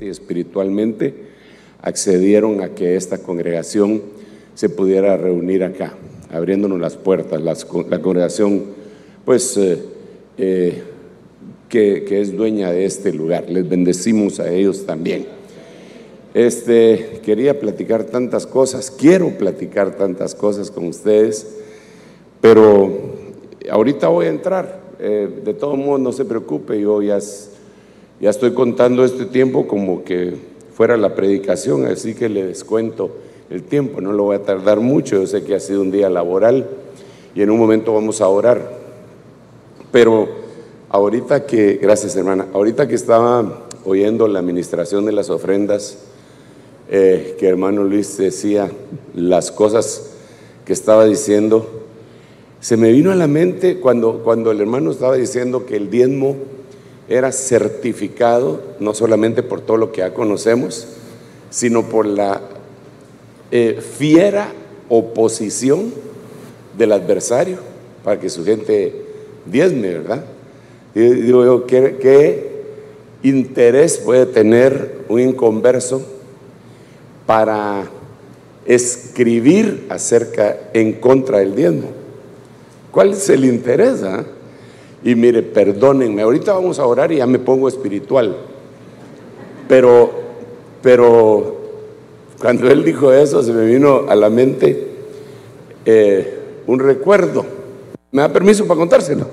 y espiritualmente accedieron a que esta congregación se pudiera reunir acá, abriéndonos las puertas. la congregación, pues, eh, eh, que, es dueña de este lugar. Les bendecimos a ellos también. Este, quería platicar tantas cosas, quiero platicar tantas cosas con ustedes, pero ahorita voy a entrar. Eh, de todo modo, no se preocupe, yo ya ya estoy contando este tiempo como que fuera la predicación, así que le descuento el tiempo, no lo voy a tardar mucho, yo sé que ha sido un día laboral y en un momento vamos a orar. Pero ahorita que, gracias hermana, ahorita que estaba oyendo la administración de las ofrendas, eh, que hermano Luis decía las cosas que estaba diciendo, se me vino a la mente cuando, cuando el hermano estaba diciendo que el diezmo era certificado no solamente por todo lo que ya conocemos, sino por la eh, fiera oposición del adversario para que su gente diezme, ¿verdad? Digo yo, ¿qué, ¿qué, interés puede tener un inconverso para escribir acerca en contra del diezmo? ¿Cuál es el interés? Ah? Y mire, perdónenme, ahorita vamos a orar y ya me pongo espiritual. Pero, pero cuando él dijo eso, se me vino a la mente eh, un recuerdo. ¿Me da permiso para contárselo?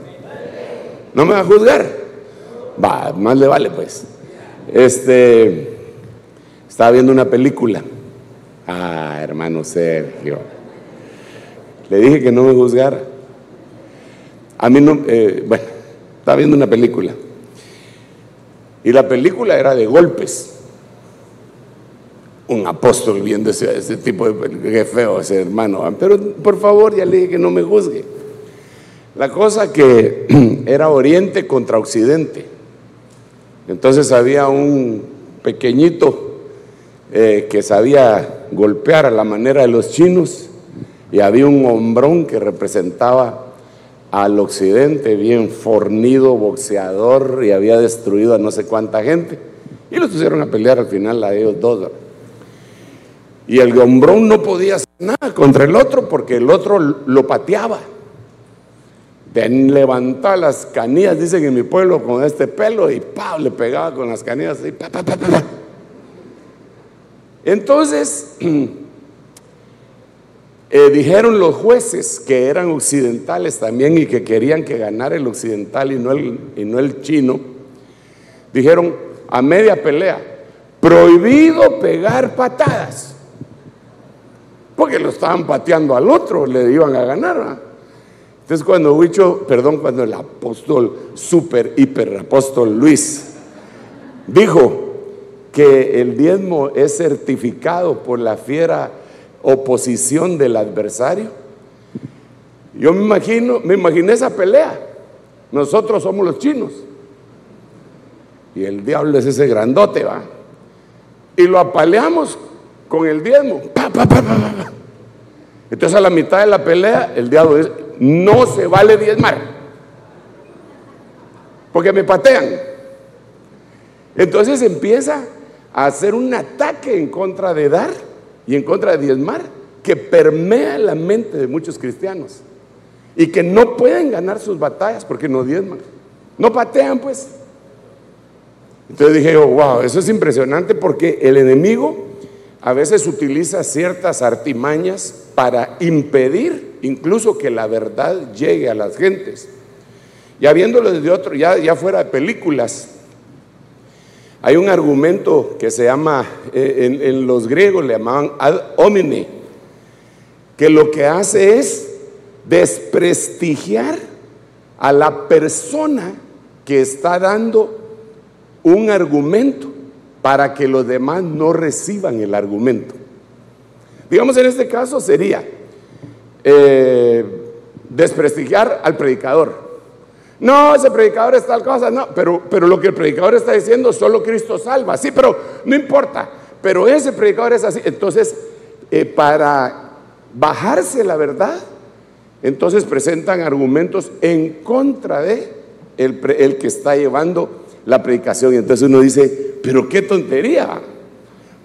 ¿No me va a juzgar? Va, más le vale pues. Este, estaba viendo una película. Ah, hermano Sergio. Le dije que no me juzgara. A mí no, eh, bueno, estaba viendo una película. Y la película era de golpes. Un apóstol viendo ese, tipo de qué feo ese hermano. Pero por favor, ya le dije que no me juzgue. La cosa que era Oriente contra Occidente. Entonces había un pequeñito eh, que sabía golpear a la manera de los chinos y había un hombrón que representaba al occidente, bien fornido, boxeador, y había destruido a no sé cuánta gente. Y los pusieron a pelear al final a ellos dos. Y el gombrón no podía hacer nada contra el otro porque el otro lo pateaba. Levantaba las canillas, dicen en mi pueblo, con este pelo y ¡pau! le pegaba con las canillas y pa, pa, pa, Entonces, Eh, dijeron los jueces que eran occidentales también y que querían que ganara el occidental y no el, y no el chino, dijeron a media pelea, prohibido pegar patadas, porque lo estaban pateando al otro, le iban a ganar. Entonces cuando Huicho, perdón, cuando el apóstol, super, hiper apóstol Luis, dijo que el diezmo es certificado por la fiera oposición del adversario. Yo me imagino, me imaginé esa pelea. Nosotros somos los chinos. Y el diablo es ese grandote, va. Y lo apaleamos con el diezmo. Entonces a la mitad de la pelea, el diablo dice, no se vale diezmar. Porque me patean. Entonces empieza a hacer un ataque en contra de dar y en contra de diezmar que permea la mente de muchos cristianos y que no pueden ganar sus batallas porque no diezman, no patean pues. Entonces dije, oh, wow, eso es impresionante porque el enemigo a veces utiliza ciertas artimañas para impedir incluso que la verdad llegue a las gentes. Ya viéndolo desde otro, ya, ya fuera de películas, hay un argumento que se llama, eh, en, los griegos le llamaban ad homine, que lo que hace es desprestigiar a la persona que está dando un argumento para que los demás no reciban el argumento. Digamos en este caso sería eh, desprestigiar al predicador. No, ese predicador es tal cosa, no, pero, pero lo que el predicador está diciendo, solo Cristo salva. Sí, pero no importa, pero ese predicador es así. Entonces, eh, para bajarse la verdad, entonces presentan argumentos en contra de el, el que está llevando la predicación. Y entonces uno dice, pero qué tontería.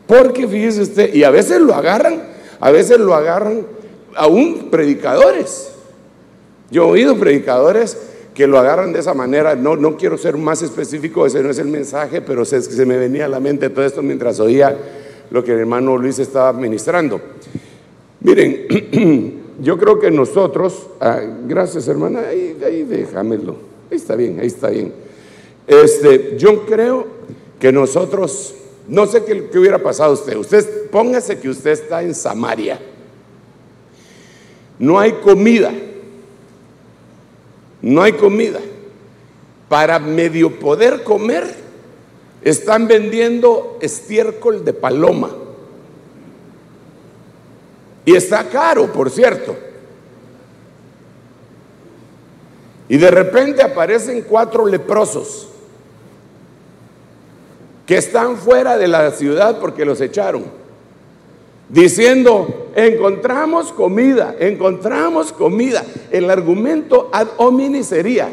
Porque fíjese usted, y a veces lo agarran, a veces lo agarran aún predicadores. Yo he oído predicadores que lo agarran de esa manera. No, no quiero ser más específico, ese no es el mensaje, pero se, se me venía a la mente todo esto mientras oía lo que el hermano Luis estaba ministrando. Miren, yo creo que nosotros, ah, gracias hermana, ahí, déjamelo, ahí está bien, ahí está bien. Este, yo creo que nosotros, no sé qué, qué hubiera pasado a usted, usted póngase que usted está en Samaria, no hay comida, no hay comida. Para medio poder comer, están vendiendo estiércol de paloma. Y está caro, por cierto. Y de repente aparecen cuatro leprosos que están fuera de la ciudad porque los echaron, diciendo, encontramos comida, encontramos comida. El argumento ad homini sería,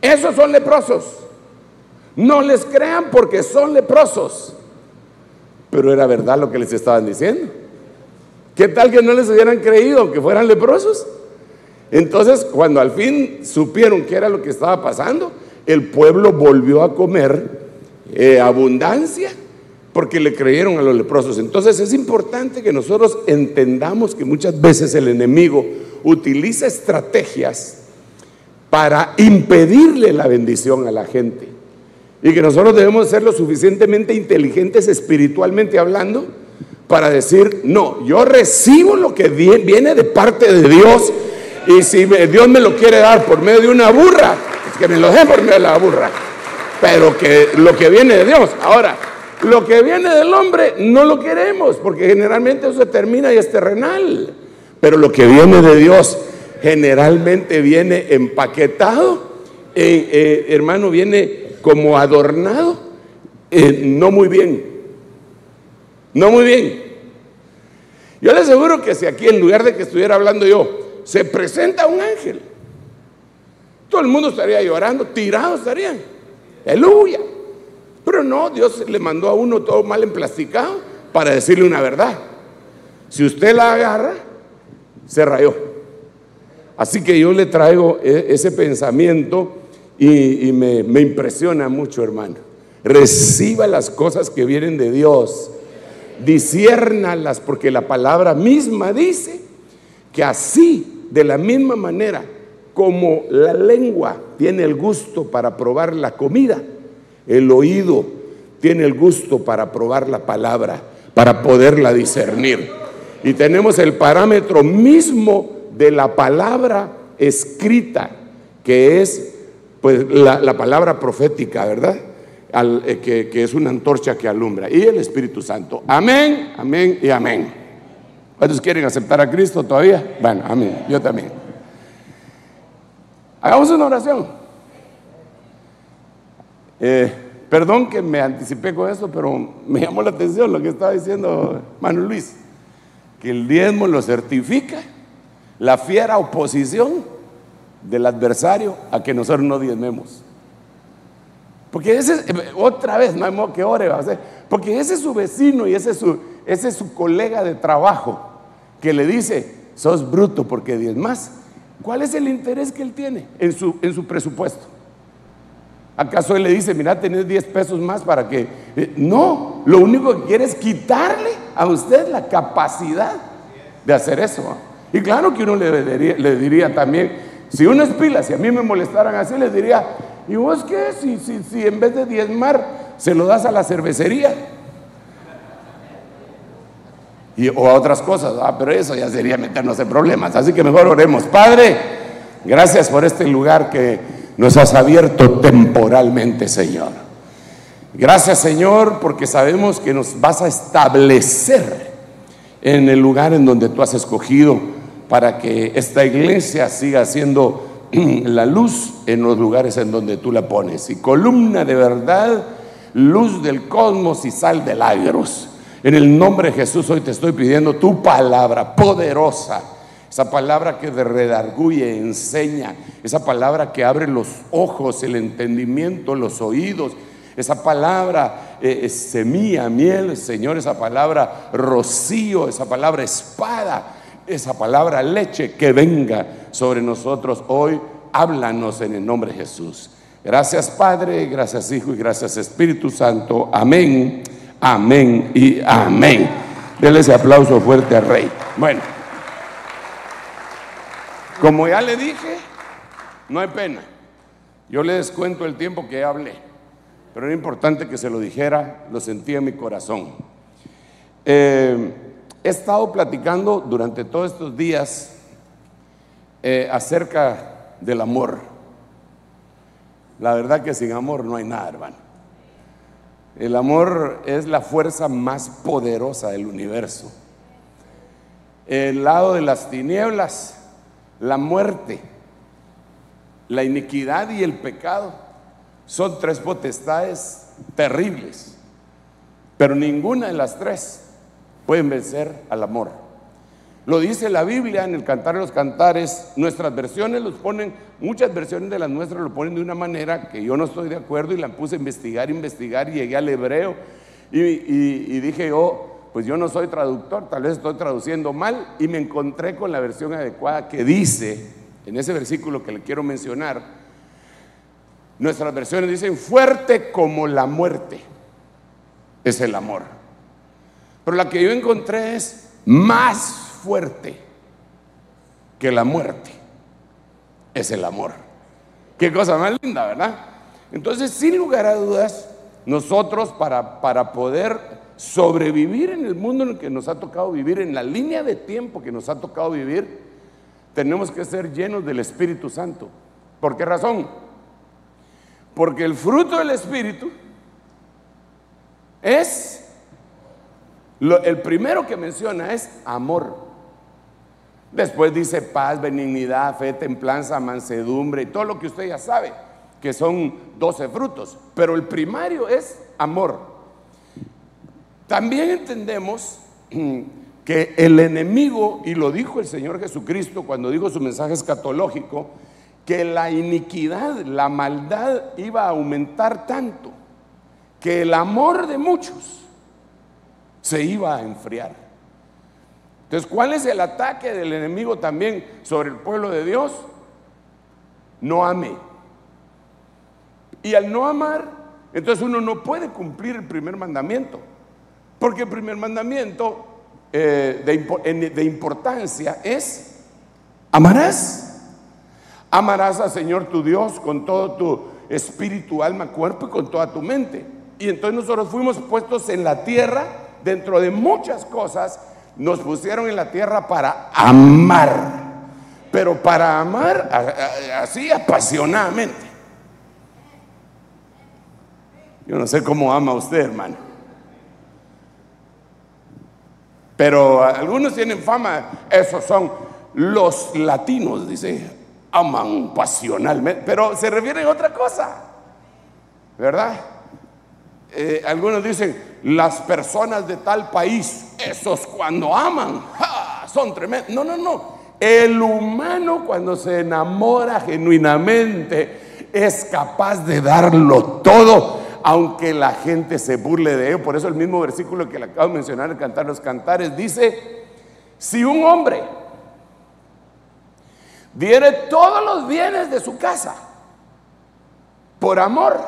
esos son leprosos, no les crean porque son leprosos. Pero era verdad lo que les estaban diciendo. ¿Qué tal que no les hubieran creído que fueran leprosos? Entonces, cuando al fin supieron qué era lo que estaba pasando, el pueblo volvió a comer eh, abundancia porque le creyeron a los leprosos. Entonces es importante que nosotros entendamos que muchas veces el enemigo utiliza estrategias para impedirle la bendición a la gente. Y que nosotros debemos ser lo suficientemente inteligentes espiritualmente hablando para decir, no, yo recibo lo que viene de parte de Dios y si Dios me lo quiere dar por medio de una burra, pues que me lo dé por medio de la burra. Pero que lo que viene de Dios. Ahora, lo que viene del hombre no lo queremos porque generalmente eso se termina y es terrenal. Pero lo que viene de Dios generalmente viene empaquetado, eh, eh, hermano, viene como adornado, eh, no muy bien. No muy bien. Yo le aseguro que si aquí en lugar de que estuviera hablando yo, se presenta un ángel, todo el mundo estaría llorando, tirado estarían. Aleluya. Pero no, Dios le mandó a uno todo mal emplasticado para decirle una verdad. Si usted la agarra, se rayó. Así que yo le traigo e, ese pensamiento y, me, impresiona mucho, hermano. Reciba las cosas que vienen de Dios disciérnalas, porque la palabra misma dice que así, de la misma manera como la lengua tiene el gusto para probar la comida, el oído tiene el gusto para probar la palabra, para poderla discernir. Y tenemos el parámetro mismo de la palabra escrita, que es pues la, la palabra profética, ¿verdad? Eh, que, es una antorcha que alumbra, y el Espíritu Santo. Amén, amén y amén. ¿Cuántos quieren aceptar a Cristo todavía? Bueno, amén, yo también. Hagamos una oración. Eh, perdón que me anticipé con eso, pero me llamó la atención lo que estaba diciendo Manuel Luis, que el diezmo lo certifica la fiera oposición del adversario a que nosotros no diezmemos. Porque ese, otra vez, no hay modo que ore, porque ese es su vecino y ese es su, ese es su colega de trabajo que le dice, sos bruto porque diez más. ¿Cuál es el interés que él tiene en su, en su presupuesto? ¿Acaso él le dice, mira, tenés 10 pesos más para que... Eh, no, lo único que quiere es quitarle a usted la capacidad de hacer eso. Y claro que uno le, diría, también, si uno es pila, si a mí me molestaran así, le diría, ¿Y vos qué? Si, si, si en vez de diezmar se lo das a la cervecería. Y, o a otras cosas. Ah, pero eso ya sería meternos en problemas. Así que mejor oremos. Padre, gracias por este lugar que nos has abierto temporalmente, Señor. Gracias, Señor, porque sabemos que nos vas a establecer en el lugar en donde tú has escogido para que esta iglesia siga siendo la luz en los lugares en donde tú la pones. Y columna de verdad, luz del cosmos y sal de lágrimas. En el nombre de Jesús hoy te estoy pidiendo tu palabra poderosa esa palabra que redarguye, enseña, esa palabra que abre los ojos, el entendimiento, los oídos, esa palabra eh, semilla, miel, Señor, esa palabra rocío, esa palabra espada, esa palabra leche que venga sobre nosotros hoy. Háblanos en el nombre de Jesús. Gracias Padre, gracias Hijo y gracias Espíritu Santo. Amén, amén y amén. Denle ese aplauso fuerte al Rey. Bueno, como ya le dije, no hay pena. Yo le descuento el tiempo que hablé, pero era importante que se lo dijera, lo sentía en mi corazón. Eh, he estado platicando durante todos estos días eh, acerca del amor. La verdad que sin amor no hay nada, hermano. El amor es la fuerza más poderosa del universo. El lado de las tinieblas, la muerte, la iniquidad y el pecado son tres potestades terribles, pero ninguna de las tres pueden vencer al amor. Lo dice la Biblia en el Cantar de los Cantares. Nuestras versiones los ponen, muchas versiones de las nuestras lo ponen de una manera que yo no estoy de acuerdo y la puse a investigar, investigar y llegué al hebreo. Y, y dije yo, pues yo no soy traductor, tal vez estoy traduciendo mal y me encontré con la versión adecuada que dice, en ese versículo que le quiero mencionar, nuestras versiones dicen, fuerte como la muerte es el amor. Pero la que yo encontré es más fuerte que la muerte es el amor. Qué cosa más linda, ¿verdad? Entonces, sin lugar a dudas, nosotros para, para poder sobrevivir en el mundo en el que nos ha tocado vivir, en la línea de tiempo que nos ha tocado vivir, tenemos que ser llenos del Espíritu Santo. ¿Por qué razón? Porque el fruto del Espíritu es, el primero que menciona es amor. Después dice paz, benignidad, fe, templanza, mansedumbre y todo lo que usted ya sabe, que son 12 frutos. Pero el primario es amor. También entendemos que el enemigo, y lo dijo el Señor Jesucristo cuando dijo su mensaje escatológico, que la iniquidad, la maldad iba a aumentar tanto que el amor de muchos se iba a enfriar. Entonces, ¿cuál es el ataque del enemigo también sobre el pueblo de Dios? No ame. Y al no amar, entonces uno no puede cumplir el primer mandamiento. Porque el primer mandamiento eh, de, de importancia es, amarás. Amarás al Señor tu Dios con todo tu espíritu, alma, cuerpo y con toda tu mente. Y entonces nosotros fuimos puestos en la tierra dentro de muchas cosas nos pusieron en la tierra para amar, pero para amar así apasionadamente. Yo no sé cómo ama usted, hermano. Pero algunos tienen fama, esos son los latinos, dice, aman pasionalmente, pero se refiere a otra cosa, ¿verdad? Eh, algunos dicen, las personas de tal país, esos cuando aman, son tremendos. No, no, no. El humano cuando se enamora genuinamente es capaz de darlo todo, aunque la gente se burle de ello. Por eso el mismo versículo que le acabo de mencionar en Cantar los Cantares dice, si un hombre diere todos los bienes de su casa por amor,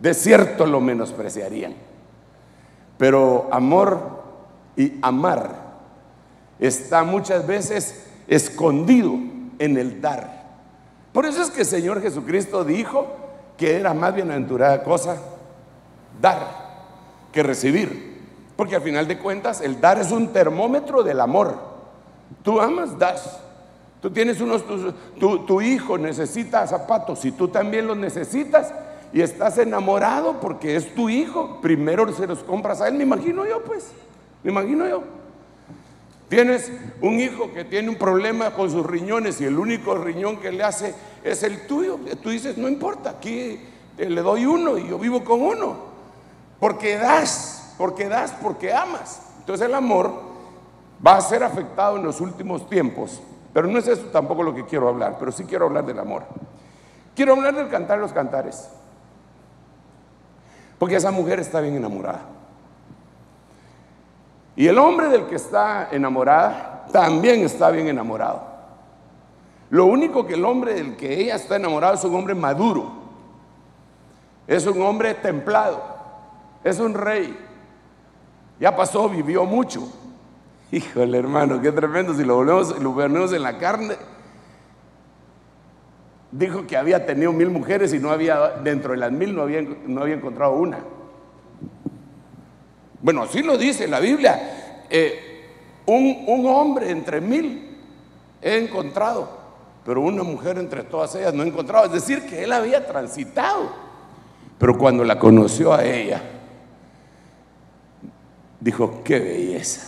de cierto lo menospreciarían. Pero amor y amar está muchas veces escondido en el dar. Por eso es que el Señor Jesucristo dijo que era más bienaventurada cosa dar que recibir. Porque al final de cuentas el dar es un termómetro del amor. Tú amas, das. Tú tienes unos, tu, tu hijo necesita zapatos y tú también los necesitas y estás enamorado porque es tu hijo, primero se los compras a él, me imagino yo pues, me imagino yo. Tienes un hijo que tiene un problema con sus riñones y el único riñón que le hace es el tuyo. Tú dices, no importa, aquí le doy uno y yo vivo con uno. Porque das, porque das, porque amas. Entonces el amor va a ser afectado en los últimos tiempos. Pero no es eso tampoco lo que quiero hablar, pero sí quiero hablar del amor. Quiero hablar del cantar los cantares. Porque esa mujer está bien enamorada. Y el hombre del que está enamorada también está bien enamorado. Lo único que el hombre del que ella está enamorado es un hombre maduro. Es un hombre templado. Es un rey. Ya pasó, vivió mucho. Híjole, hermano, qué tremendo. Si lo volvemos, lo ponemos en la carne, dijo que había tenido mil mujeres y no había, dentro de las mil no había, no había encontrado una. Bueno, así lo dice la Biblia. Eh, un, un hombre entre mil he encontrado, pero una mujer entre todas ellas no he encontrado. Es decir, que él había transitado. Pero cuando la conoció a ella, dijo, qué belleza.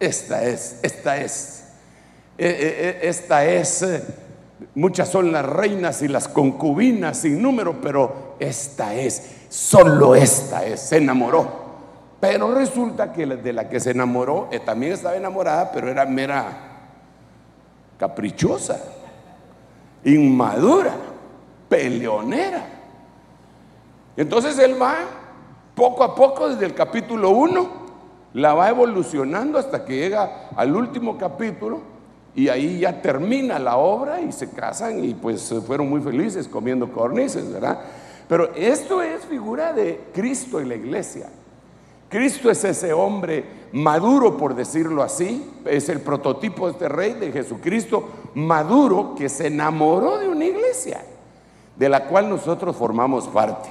Esta es, esta es, eh, eh, esta es Muchas son las reinas y las concubinas sin número, pero esta es, solo esta es, se enamoró. Pero resulta que de la que se enamoró eh, también estaba enamorada, pero era mera caprichosa, inmadura, peleonera. Entonces él va poco a poco desde el capítulo 1, la va evolucionando hasta que llega al último capítulo y ahí ya termina la obra y se casan y pues fueron muy felices comiendo cornices, ¿verdad? Pero esto es figura de Cristo y la iglesia. Cristo es ese hombre maduro, por decirlo así, es el prototipo de este rey de Jesucristo, maduro que se enamoró de una iglesia, de la cual nosotros formamos parte.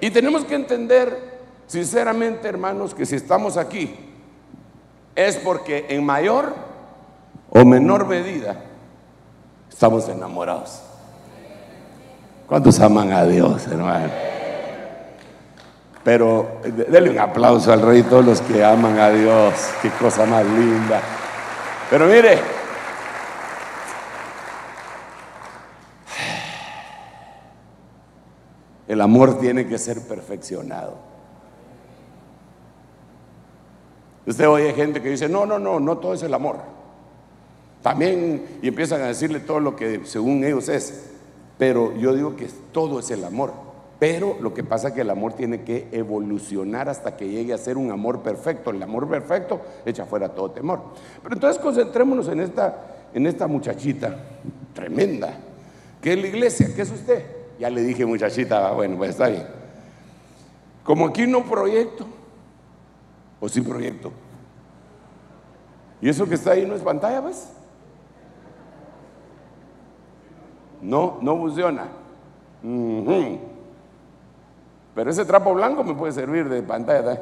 Y tenemos que entender, sinceramente hermanos, que si estamos aquí, es porque en mayor o menor medida estamos enamorados. ¿Cuántos aman a Dios, hermano? Pero denle un aplauso al rey, todos los que aman a Dios. Qué cosa más linda. Pero mire, el amor tiene que ser perfeccionado. Usted oye gente que dice, no, no, no, no todo es el amor. También, y empiezan a decirle todo lo que según ellos es. Pero yo digo que todo es el amor. Pero lo que pasa es que el amor tiene que evolucionar hasta que llegue a ser un amor perfecto. El amor perfecto echa fuera todo temor. Pero entonces concentrémonos en esta, en esta muchachita tremenda, que es la iglesia, ¿qué es usted? Ya le dije muchachita, bueno, pues está bien. Como aquí no proyecto, o sí proyecto. Y eso que está ahí no es pantalla, ¿ves? No, no funciona. Pero ese trapo blanco me puede servir de pantalla.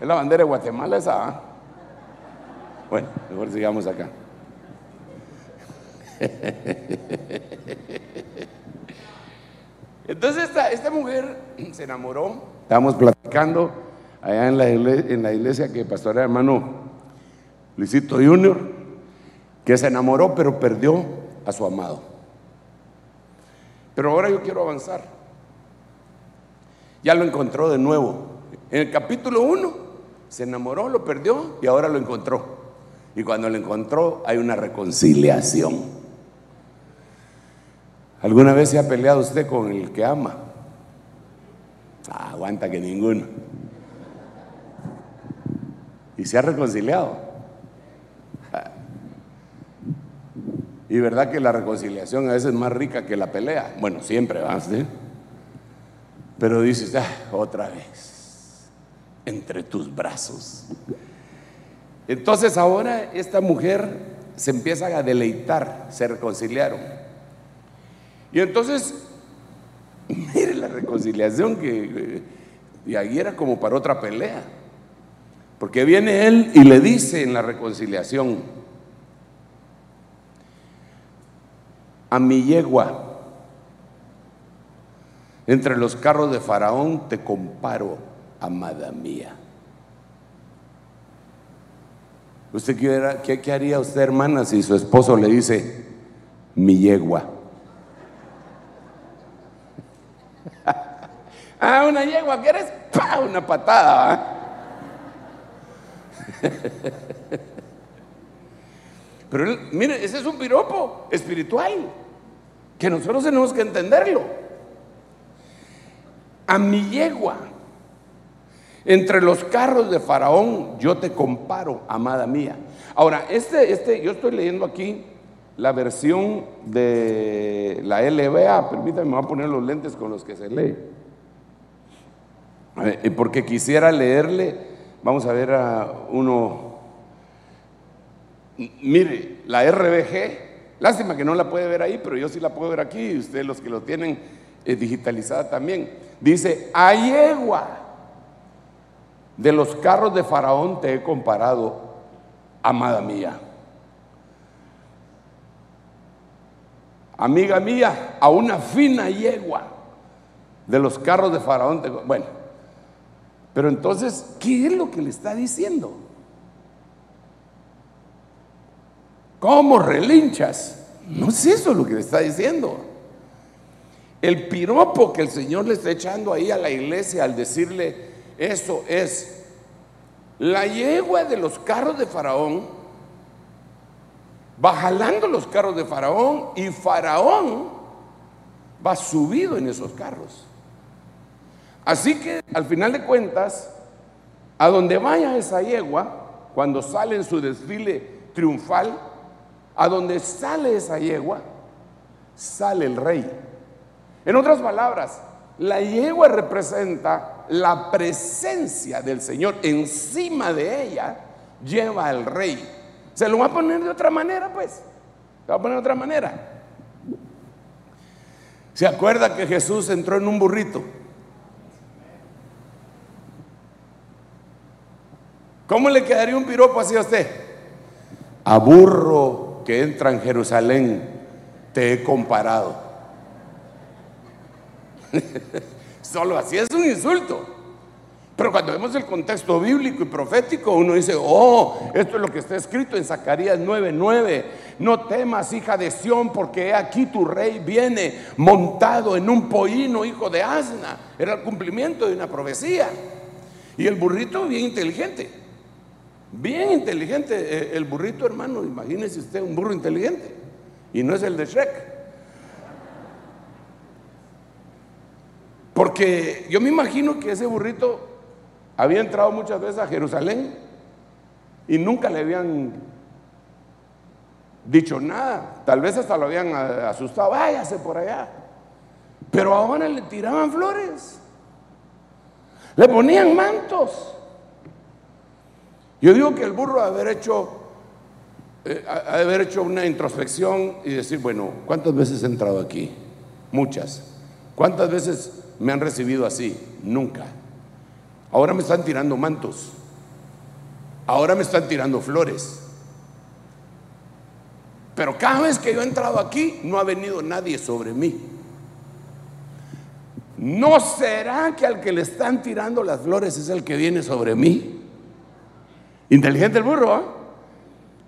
Es la bandera de Guatemala esa. ¿ah? Bueno, mejor sigamos acá. Entonces esta, esta, mujer se enamoró. Estábamos platicando allá en la, iglesia, en la iglesia que pastorea hermano Luisito Junior, que se enamoró pero perdió a su amado. Pero ahora yo quiero avanzar. Ya lo encontró de nuevo. En el capítulo 1 se enamoró, lo perdió y ahora lo encontró. Y cuando lo encontró hay una reconciliación. ¿Alguna vez se ha peleado usted con el que ama? Ah, aguanta que ninguno. Y se ha reconciliado. Y verdad que la reconciliación a veces es más rica que la pelea. Bueno, siempre va, ¿sí? Pero dices, ah, otra vez, entre tus brazos. Entonces ahora esta mujer se empieza a deleitar, se reconciliaron. Y entonces, mire la reconciliación que y ahí era como para otra pelea. Porque viene él y le dice en la reconciliación, a mi yegua. Entre los carros de Faraón te comparo, amada mía. ¿Usted qué, qué haría usted, hermana, si su esposo le dice, mi yegua? ah, una yegua, ¿quieres? ¡Pah! Una patada. Pero mire, ese es un piropo espiritual que nosotros tenemos que entenderlo. A mi yegua, entre los carros de Faraón, yo te comparo, amada mía. Ahora, este, este, yo estoy leyendo aquí la versión de la LBA. Permítame, me voy a poner los lentes con los que se lee. Porque quisiera leerle, vamos a ver a uno Mire, la RBG, lástima que no la puede ver ahí, pero yo sí la puedo ver aquí, ustedes los que lo tienen eh, digitalizada también. Dice, a yegua de los carros de Faraón te he comparado, amada mía. Amiga mía, a una fina yegua de los carros de Faraón. Te... Bueno, pero entonces, ¿qué es lo que le está diciendo? ¿Cómo relinchas? No es eso lo que le está diciendo. El piropo que el Señor le está echando ahí a la iglesia al decirle eso es la yegua de los carros de Faraón va jalando los carros de Faraón y Faraón va subido en esos carros. Así que al final de cuentas, a donde vaya esa yegua, cuando sale en su desfile triunfal, a donde sale esa yegua, sale el rey. En otras palabras, la yegua representa la presencia del Señor. Encima de ella lleva al rey. Se lo va a poner de otra manera, pues. Se va a poner de otra manera. ¿Se acuerda que Jesús entró en un burrito? ¿Cómo le quedaría un piropo así a usted? A burro que entra en Jerusalén, te he comparado. Solo así es un insulto. Pero cuando vemos el contexto bíblico y profético, uno dice, oh, esto es lo que está escrito en Zacarías 9:9. No temas, hija de Sión, porque aquí tu rey viene montado en un pollino, hijo de asna. Era el cumplimiento de una profecía. Y el burrito bien inteligente. Bien inteligente eh, el burrito, hermano. Imagínese usted un burro inteligente. Y no es el de Shrek. Porque yo me imagino que ese burrito había entrado muchas veces a Jerusalén y nunca le habían dicho nada. Tal vez hasta lo habían asustado. Váyase por allá. Pero ahora le tiraban flores. Le ponían mantos. Yo digo que el burro ha haber hecho, eh, haber hecho una introspección y decir, bueno, ¿cuántas veces he entrado aquí? Muchas. ¿Cuántas veces me han recibido así? Nunca. Ahora me están tirando mantos. Ahora me están tirando flores. Pero cada vez que yo he entrado aquí, no ha venido nadie sobre mí. ¿No será que al que le están tirando las flores es el que viene sobre mí? Inteligente el burro, ¿ah?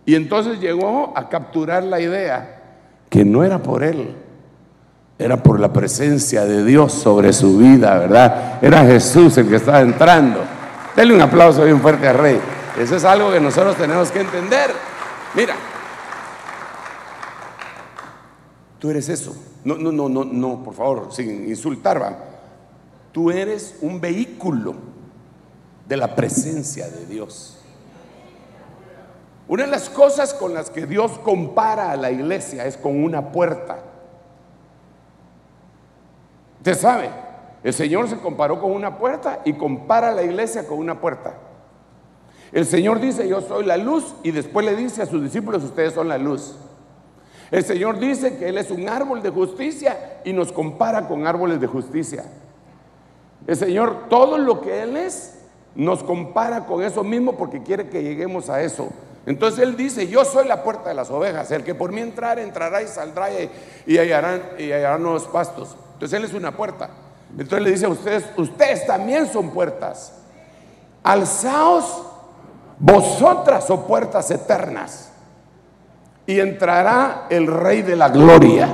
Y entonces llegó a capturar la idea que no era por él, era por la presencia de Dios sobre su vida, ¿verdad? Era Jesús el que estaba entrando. Denle un aplauso bien fuerte al rey. Eso es algo que nosotros tenemos que entender. Mira, tú eres eso. No, no, no, no, no, por favor, sin insultar. Tú eres un vehículo de la presencia de Dios. Una de las cosas con las que Dios compara a la iglesia es con una puerta. Usted sabe, el Señor se comparó con una puerta y compara a la iglesia con una puerta. El Señor dice, yo soy la luz y después le dice a sus discípulos, ustedes son la luz. El Señor dice que Él es un árbol de justicia y nos compara con árboles de justicia. El Señor, todo lo que Él es, nos compara con eso mismo porque quiere que lleguemos a eso. Entonces él dice, yo soy la puerta de las ovejas, el que por mí entrar, entrará y saldrá y, hallarán, y hallarán nuevos pastos. Entonces él es una puerta. Entonces le dice a ustedes, ustedes también son puertas. Alzaos vosotras, o oh puertas eternas, y entrará el rey de la gloria.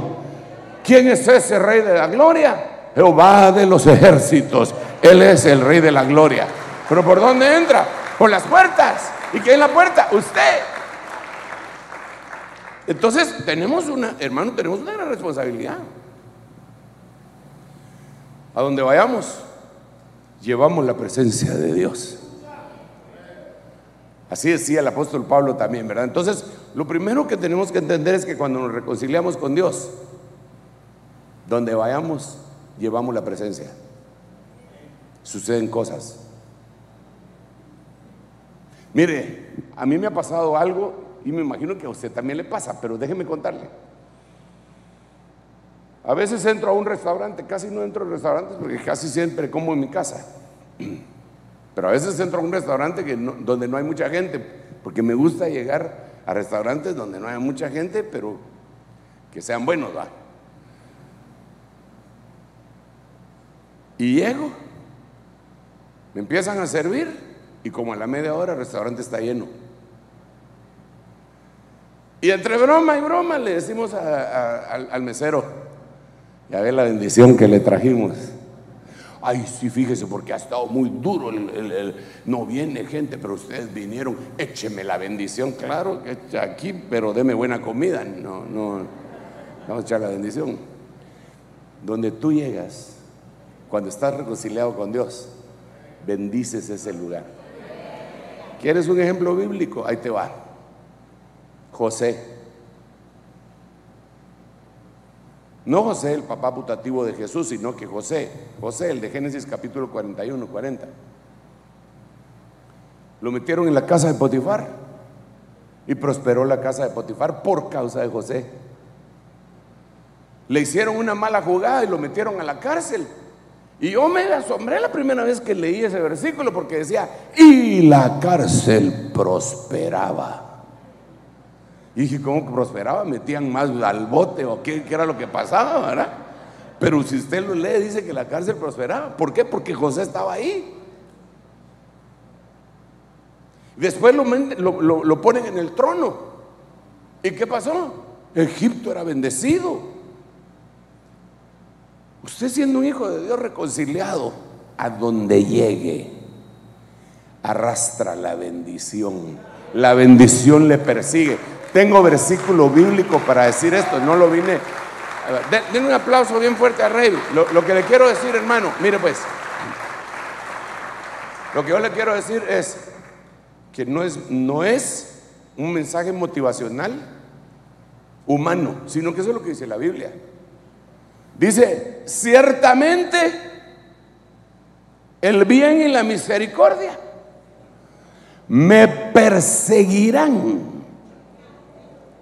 ¿Quién es ese rey de la gloria? Jehová de los ejércitos. Él es el rey de la gloria. Pero ¿por dónde entra? Por las puertas. ¿Y quién es la puerta? Usted. Entonces, tenemos una, hermano, tenemos una gran responsabilidad. A donde vayamos, llevamos la presencia de Dios. Así decía el apóstol Pablo también, ¿verdad? Entonces, lo primero que tenemos que entender es que cuando nos reconciliamos con Dios, donde vayamos, llevamos la presencia. Suceden cosas. Mire, a mí me ha pasado algo y me imagino que a usted también le pasa, pero déjeme contarle. A veces entro a un restaurante, casi no entro a restaurantes porque casi siempre como en mi casa. Pero a veces entro a un restaurante que donde no hay mucha gente, porque me gusta llegar a restaurantes donde no hay mucha gente, pero que sean buenos, ¿va? Y llego, me empiezan a servir y como a la media hora el restaurante está lleno. Y entre broma y broma le decimos al, mesero, ya ve la bendición que le trajimos. Ay, sí, fíjese, porque ha estado muy duro. El, no viene gente, pero ustedes vinieron. Écheme la bendición. Claro que aquí, pero deme buena comida. No, no. Vamos a echar la bendición. Donde tú llegas, cuando estás reconciliado con Dios, bendices ese lugar. ¿Quieres un ejemplo bíblico? Ahí te va. José. No José, el papá putativo de Jesús, sino que José, José, el de Génesis capítulo 41, 40. Lo metieron en la casa de Potifar y prosperó la casa de Potifar por causa de José. Le hicieron una mala jugada y lo metieron a la cárcel. Y yo me asombré la primera vez que leí ese versículo porque decía, y la cárcel prosperaba. Y dije, ¿cómo prosperaba? ¿Metían más al bote o qué, era lo que pasaba, verdad? Pero si usted lo lee, dice que la cárcel prosperaba. ¿Por qué? Porque José estaba ahí. Después lo, lo, lo ponen en el trono. ¿Y qué pasó? Egipto era bendecido. Usted siendo un hijo de Dios reconciliado, a donde llegue, arrastra la bendición. La bendición le persigue. Tengo versículo bíblico para decir esto, no lo vine. Den, un aplauso bien fuerte a Rey. Lo, que le quiero decir, hermano, mire pues. Lo que yo le quiero decir es que no es, no es un mensaje motivacional humano, sino que eso es lo que dice la Biblia. Dice, ciertamente el bien y la misericordia me perseguirán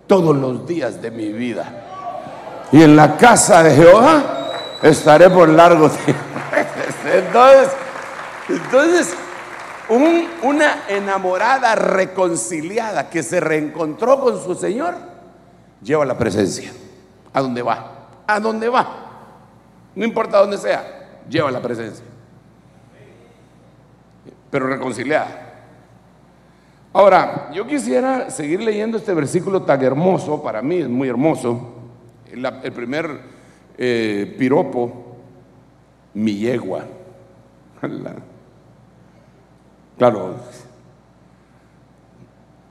todos los días de mi vida. Y en la casa de Jehová estaré por largo tiempo. Entonces, entonces una enamorada reconciliada que se reencontró con su Señor, lleva la presencia. ¿A dónde va? ¿A dónde va? No importa dónde sea, lleva la presencia. Pero reconciliada. Ahora, yo quisiera seguir leyendo este versículo tan hermoso, para mí es muy hermoso. el primer eh, piropo, mi yegua. Claro,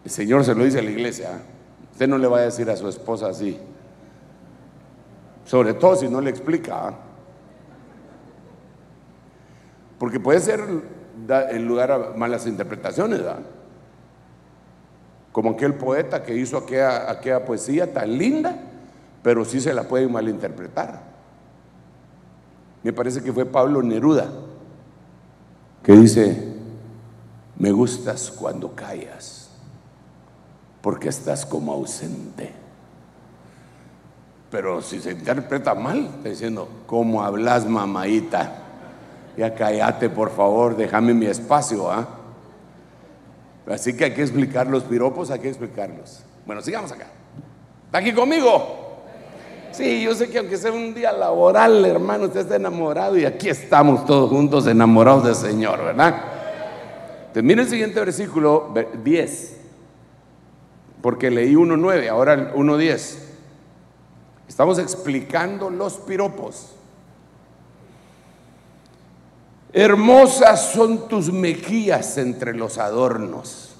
el Señor se lo dice a la iglesia. ¿ah? Usted no le va a decir a su esposa así. Sobre todo si no le explica. ¿ah? Porque puede ser el lugar a malas interpretaciones. ¿verdad? Como aquel poeta que hizo aquella, poesía tan linda, pero sí se la puede malinterpretar. Me parece que fue Pablo Neruda que dice, me gustas cuando callas, porque estás como ausente. Pero si se interpreta mal, está diciendo, ¿cómo hablas, mamaita? Ya cállate, por favor, déjame mi espacio, ¿ah? Así que hay que explicar los piropos, hay que explicarlos. Bueno, sigamos acá. ¿Está aquí conmigo? Sí, yo sé que aunque sea un día laboral, hermano, usted está enamorado y aquí estamos todos juntos enamorados del Señor, ¿verdad? Entonces, el siguiente versículo 10, porque leí 1.9, ahora 1.10. Estamos explicando los piropos. Hermosas son tus mejillas entre los adornos,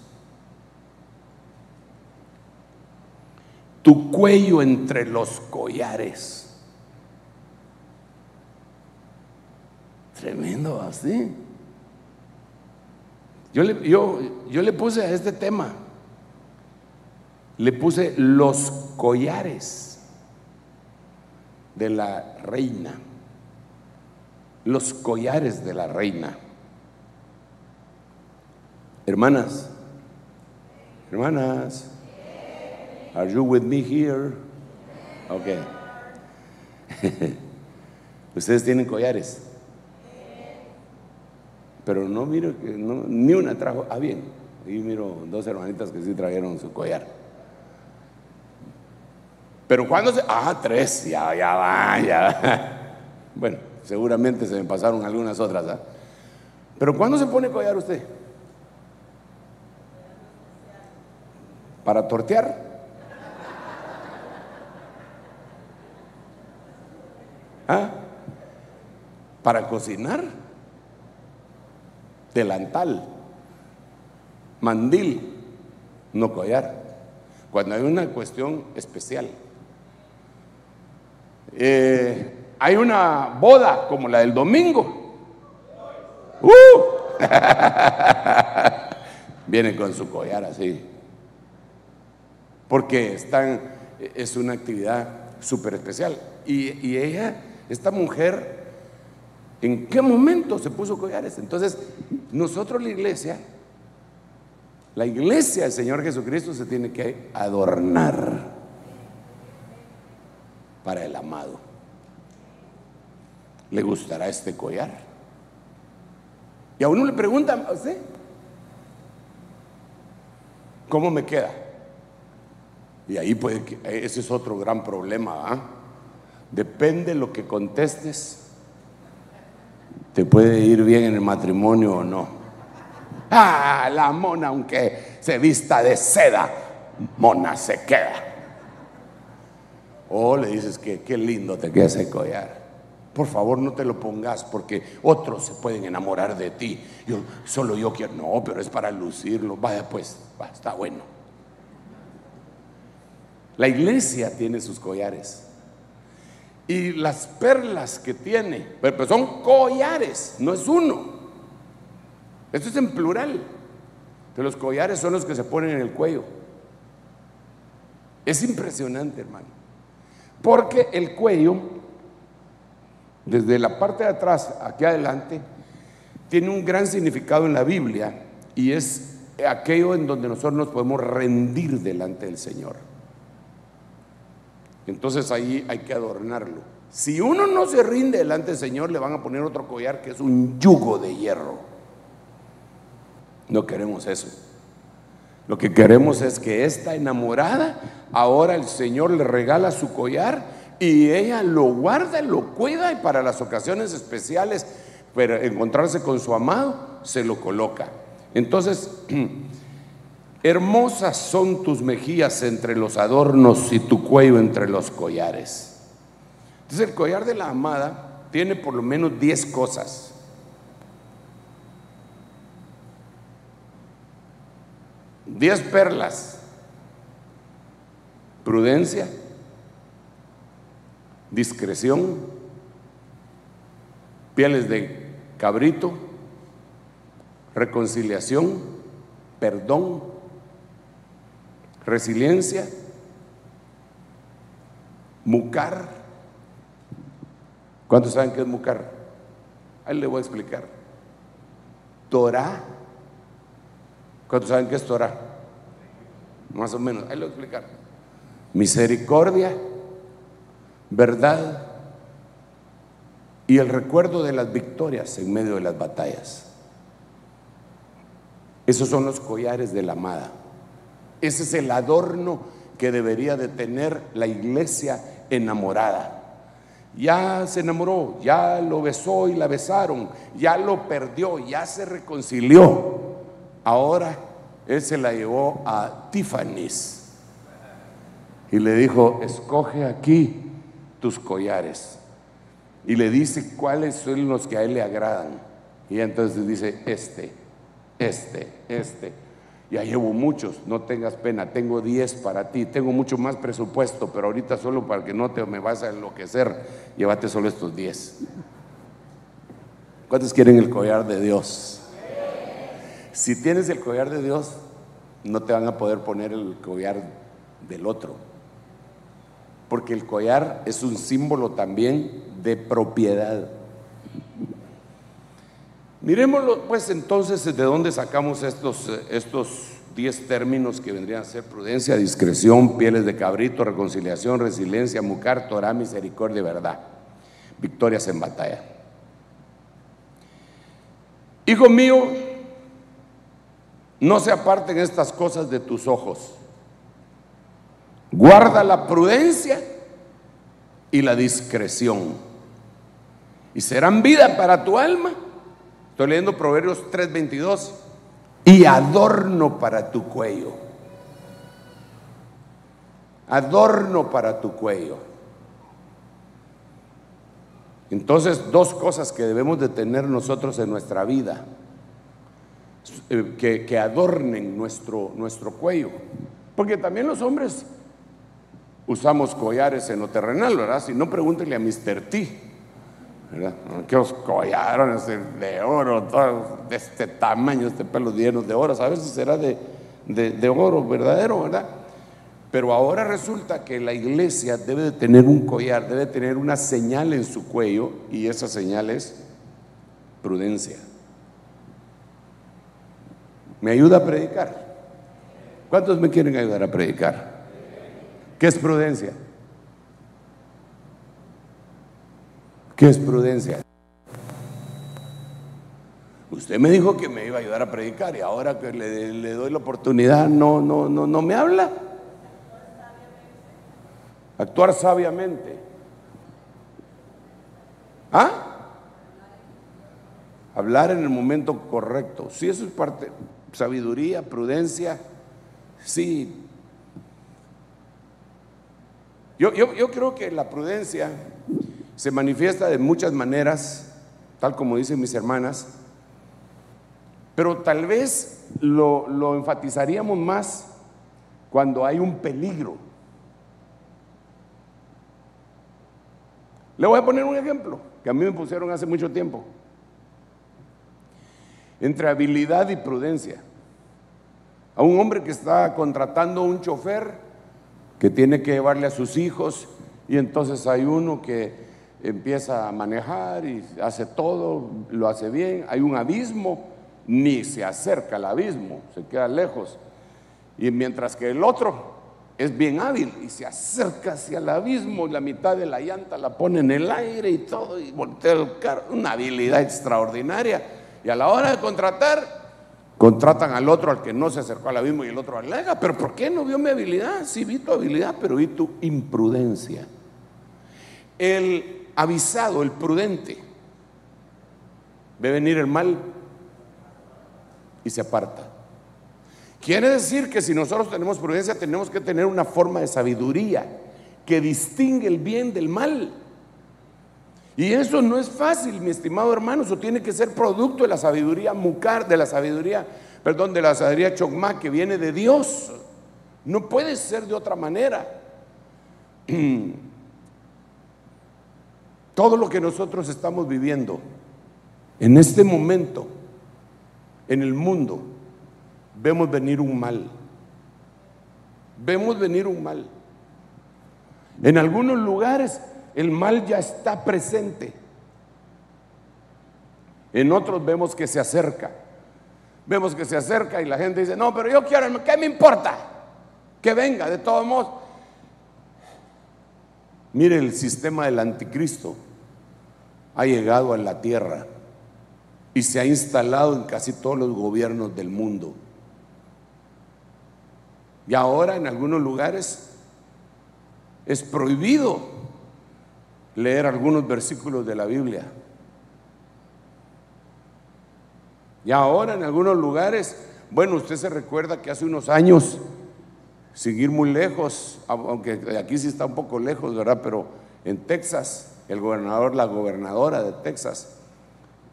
tu cuello entre los collares. Tremendo así. Yo le, yo, yo le puse a este tema, le puse los collares de la reina los collares de la reina. Hermanas, hermanas, are you with me here? Ok. ¿Ustedes tienen collares? Pero no miro, ni una trajo. Ah, bien. Ahí miro dos hermanitas que sí trajeron su collar. Pero cuando se. Ah, tres, ya, ya va, ya. Bueno, seguramente se me pasaron algunas otras. ¿ah? Pero ¿cuándo se pone collar usted? ¿Para tortear? ¿Ah? ¿Para cocinar? Delantal, mandil, no collar. Cuando hay una cuestión especial. Eh, hay una boda como la del domingo. ¡Uh! Viene con su collar así porque están, es una actividad súper especial. Y, ella, esta mujer, ¿en qué momento se puso collares? Entonces, nosotros la iglesia, la iglesia del Señor Jesucristo se tiene que adornar para el amado. ¿Le gustará este collar? Y a uno le preguntan, ¿usted? ¿Cómo me queda? Y ahí puede que, ese es otro gran problema. ¿ah? Depende lo que contestes, te puede ir bien en el matrimonio o no. Ah, la mona, aunque se vista de seda, mona se queda. O le dices que qué lindo te queda ese collar. Por favor, no te lo pongas porque otros se pueden enamorar de ti. Yo, solo yo quiero. No, pero es para lucirlo. Vaya, pues, está bueno. La iglesia tiene sus collares. Y las perlas que tiene, pero son collares, no es uno. Esto es en plural. Que los collares son los que se ponen en el cuello. Es impresionante, hermano. Porque el cuello, desde la parte de atrás aquí adelante, tiene un gran significado en la Biblia y es aquello en donde nosotros nos podemos rendir delante del Señor. Entonces ahí hay que adornarlo. Si uno no se rinde delante del Señor, le van a poner otro collar que es un yugo de hierro. No queremos eso. Lo que queremos es que esta enamorada, ahora el Señor le regala su collar y ella lo guarda, lo cuida y para las ocasiones especiales, para encontrarse con su amado, se lo coloca. Entonces, Hermosas son tus mejillas entre los adornos y tu cuello entre los collares. Entonces el collar de la amada tiene por lo menos 10 cosas. Diez perlas. Prudencia, discreción, pieles de cabrito, reconciliación, perdón, resiliencia, mucar. ¿Cuántos saben qué es mucar? Ahí le voy a explicar. Torah. ¿Cuántos saben qué es Torah? Más o menos, ahí le voy a explicar. Misericordia, verdad y el recuerdo de las victorias en medio de las batallas. Esos son los collares de la amada. Ese es el adorno que debería de tener la iglesia enamorada. Ya se enamoró, ya lo besó y la besaron, ya lo perdió, ya se reconcilió. Ahora él se la llevó a Tiffany's y le dijo, escoge aquí tus collares. Y le dice cuáles son los que a él le agradan. Y entonces dice, este, este, este Ya llevo muchos, no tengas pena, tengo 10 para ti, tengo mucho más presupuesto, pero ahorita solo para que no te me vas a enloquecer, llévate solo estos 10. ¿Cuántos quieren el collar de Dios? Si tienes el collar de Dios, no te van a poder poner el collar del otro. Porque el collar es un símbolo también de propiedad. Miremoslo pues entonces de dónde sacamos estos, estos diez términos que vendrían a ser prudencia, discreción, pieles de cabrito, reconciliación, resiliencia, mucar, Torah, misericordia verdad. Victorias en batalla. Hijo mío, no se aparten estas cosas de tus ojos. Guarda la prudencia y la discreción. Y serán vida para tu alma Estoy leyendo Proverbios 3:22. Y adorno para tu cuello. Adorno para tu cuello. Entonces, dos cosas que debemos de tener nosotros en nuestra vida, eh, que, adornen nuestro, nuestro cuello. Porque también los hombres usamos collares en lo terrenal, ¿verdad? Si no, pregúntele a Mr. T. Que os collaron de oro, de este tamaño, este pelo llenos de oro, a veces será de, de, oro verdadero, ¿verdad? Pero ahora resulta que la iglesia debe de tener un collar, debe tener una señal en su cuello y esa señal es prudencia. ¿Me ayuda a predicar? ¿Cuántos me quieren ayudar a predicar? ¿Qué es prudencia? ¿Qué es prudencia? Usted me dijo que me iba a ayudar a predicar y ahora que le, doy la oportunidad no, no, no, no me habla. Actuar sabiamente. ¿Ah? Hablar en el momento correcto. Sí, eso es parte. Sabiduría, prudencia. Sí. Yo, yo, yo creo que la prudencia se manifiesta de muchas maneras, tal como dicen mis hermanas, pero tal vez lo, enfatizaríamos más cuando hay un peligro. Le voy a poner un ejemplo que a mí me pusieron hace mucho tiempo. Entre habilidad y prudencia. A un hombre que está contratando un chofer que tiene que llevarle a sus hijos y entonces hay uno que empieza a manejar y hace todo, lo hace bien, hay un abismo, ni se acerca al abismo, se queda lejos. Y mientras que el otro es bien hábil y se acerca hacia el abismo, la mitad de la llanta la pone en el aire y todo, y voltea el carro, una habilidad extraordinaria. Y a la hora de contratar, contratan al otro, al que no se acercó al abismo y el otro alega, pero ¿por qué no vio mi habilidad? Sí vi tu habilidad, pero vi tu imprudencia. El avisado, el prudente, ve venir el mal y se aparta. Quiere decir que si nosotros tenemos prudencia, tenemos que tener una forma de sabiduría que distingue el bien del mal. Y eso no es fácil, mi estimado hermano, eso tiene que ser producto de la sabiduría mucar, de la sabiduría, perdón, de la sabiduría chocmá que viene de Dios. No puede ser de otra manera. Todo lo que nosotros estamos viviendo en este momento en el mundo, vemos venir un mal. Vemos venir un mal. En algunos lugares el mal ya está presente. En otros vemos que se acerca. Vemos que se acerca y la gente dice, no, pero yo quiero, ¿qué me importa? Que venga, de todos modos. Mire el sistema del anticristo ha llegado a la tierra y se ha instalado en casi todos los gobiernos del mundo. Y ahora en algunos lugares es prohibido leer algunos versículos de la Biblia. Y ahora en algunos lugares, bueno, usted se recuerda que hace unos años, seguir muy lejos, aunque aquí sí está un poco lejos, ¿verdad? Pero en Texas el gobernador, la gobernadora de Texas,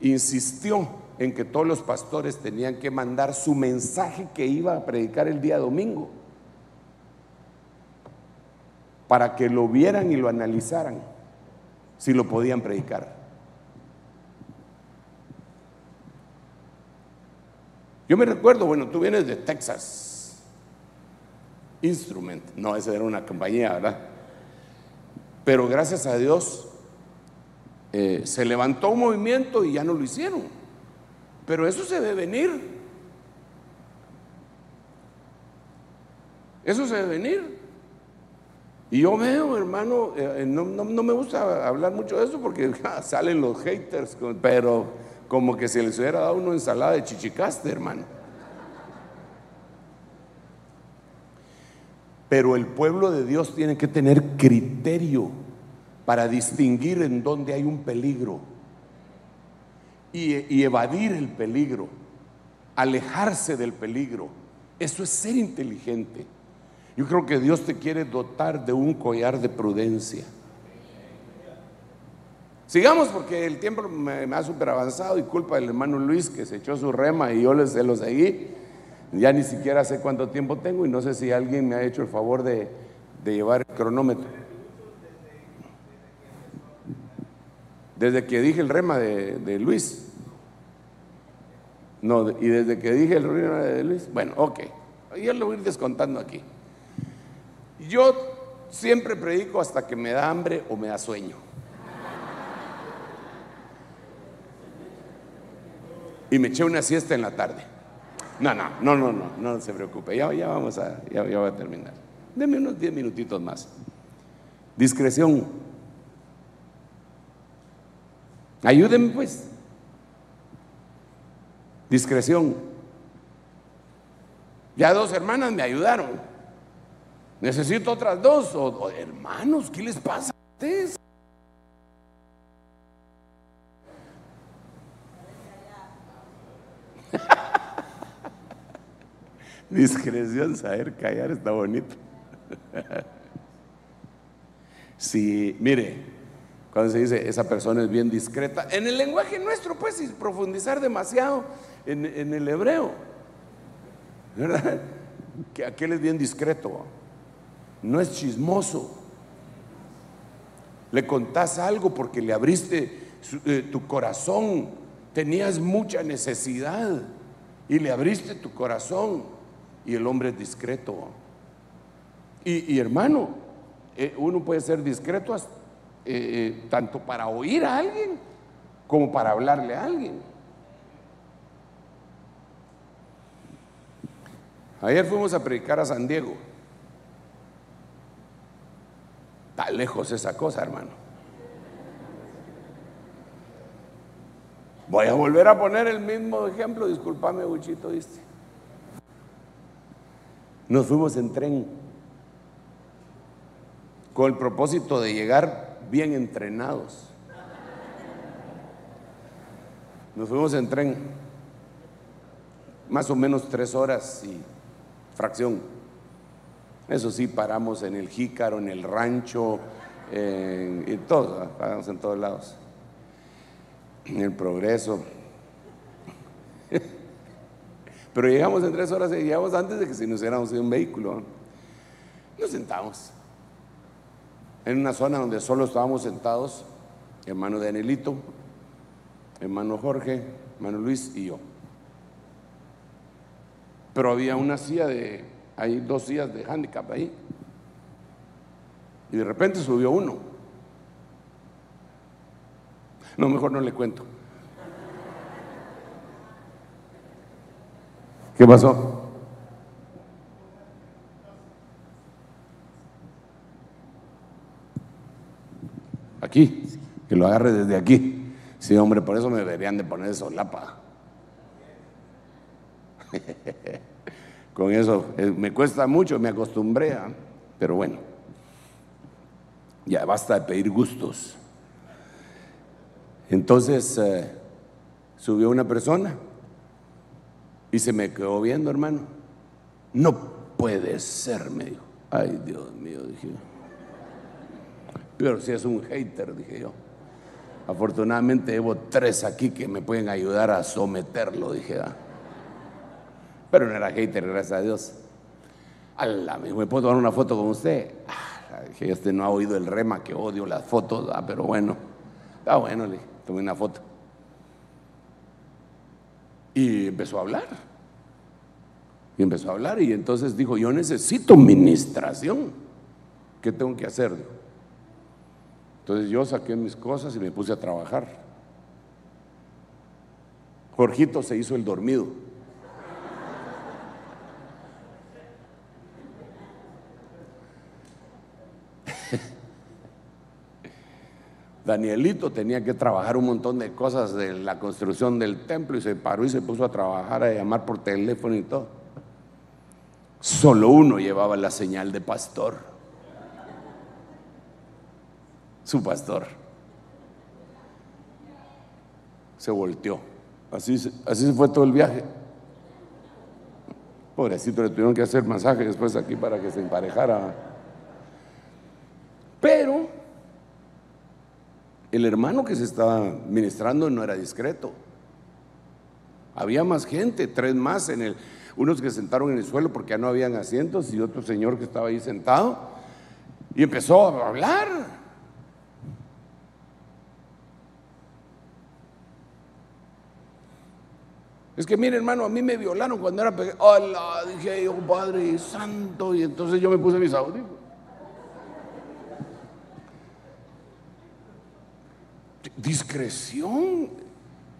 insistió en que todos los pastores tenían que mandar su mensaje que iba a predicar el día domingo para que lo vieran y lo analizaran si lo podían predicar. Yo me recuerdo, bueno, tú vienes de Texas Instrument, no, esa era una compañía, ¿verdad? Pero gracias a Dios eh, se levantó un movimiento y ya no lo hicieron. Pero eso se debe venir. Eso se debe venir. Y yo veo, hermano, eh, no, me gusta hablar mucho de eso porque salen los haters, pero como que se les hubiera dado una ensalada de chichicaste, hermano. Pero el pueblo de Dios tiene que tener criterio para distinguir en dónde hay un peligro y, evadir el peligro, alejarse del peligro. Eso es ser inteligente. Yo creo que Dios te quiere dotar de un collar de prudencia. Sigamos porque el tiempo me, ha super avanzado y culpa del hermano Luis que se echó su rema y yo se lo seguí. Ya ni siquiera sé cuánto tiempo tengo y no sé si alguien me ha hecho el favor de, de llevar el cronómetro. Desde que dije el rema de, Luis. No, y desde que dije el rema de Luis. Bueno, ok. Yo lo voy a ir descontando aquí. Yo siempre predico hasta que me da hambre o me da sueño. Y me eché una siesta en la tarde. No, no, no, no, no, no se preocupe. Ya, ya vamos a, ya, ya a terminar. Deme unos 10 minutitos más. Discreción. Ayúdenme pues. Discreción. Ya dos hermanas me ayudaron. Necesito otras dos. hermanos, ¿qué les pasa a ustedes? Discreción, saber callar está bonito. sí, mire, cuando se dice esa persona es bien discreta. En el lenguaje nuestro, pues, y profundizar demasiado en, el hebreo. ¿Verdad? Que aquel es bien discreto. No es chismoso. Le contás algo porque le abriste eh, tu corazón. Tenías mucha necesidad y le abriste tu corazón. Y el hombre es discreto. Y, hermano, eh, uno puede ser discreto eh, tanto para oír a alguien como para hablarle a alguien. Ayer fuimos a predicar a San Diego. Lejos esa cosa, hermano. Voy a volver a poner el mismo ejemplo, discúlpame, Buchito, ¿viste? Nos fuimos en tren con el propósito de llegar bien entrenados. Nos fuimos en tren, más o menos tres horas y fracción. Eso sí, paramos en el Jícaro, en el rancho, en, en todo, paramos en todos lados. En el progreso. Pero llegamos en tres horas y llegamos antes de que se nos hubiéramos ido un vehículo. Nos sentamos en una zona donde solo estábamos sentados, hermano Danielito, hermano Jorge, hermano Luis y yo. Pero había una silla de, hay dos sillas de handicap ahí. Y de repente subió uno. No, mejor no le cuento. ¿Qué pasó? aquí, que lo agarre desde aquí. Sí, hombre, por eso me deberían de poner solapa. Con eso eh, me cuesta mucho, me acostumbré, pero bueno, ya basta de pedir gustos. Entonces eh, subió una persona y se me quedó viendo, hermano. No puede ser, me dijo. Ay, Dios mío, dije. Pero si es un hater, dije yo. Afortunadamente llevo tres aquí que me pueden ayudar a someterlo, dije. ¿ah? Pero no era hater, gracias a Dios. Ala, ¿me puedo tomar una foto con usted? Ah, dije, este no ha oído el rema que odio las fotos, ah, pero bueno, está bueno, le tomé una foto. Y empezó a hablar. Y empezó a hablar y entonces dijo, yo necesito ministración. ¿Qué tengo que hacer? Entonces yo saqué mis cosas y me puse a trabajar. Jorgito se hizo el dormido. Danielito tenía que trabajar un montón de cosas de la construcción del templo y se paró y se puso a trabajar, a llamar por teléfono y todo. Solo uno llevaba la señal de pastor su pastor. Se volteó. Así, así se fue todo el viaje. Pobrecito, le tuvieron que hacer masaje después aquí para que se emparejara. Pero el hermano que se estaba ministrando no era discreto. Había más gente, tres más en el, unos que sentaron en el suelo porque ya no habían asientos y otro señor que estaba ahí sentado y empezó a hablar. Es que mire, hermano, a mí me violaron cuando era pequeño. Dije yo, Padre Santo. Y entonces yo me puse mis audífonos. Discreción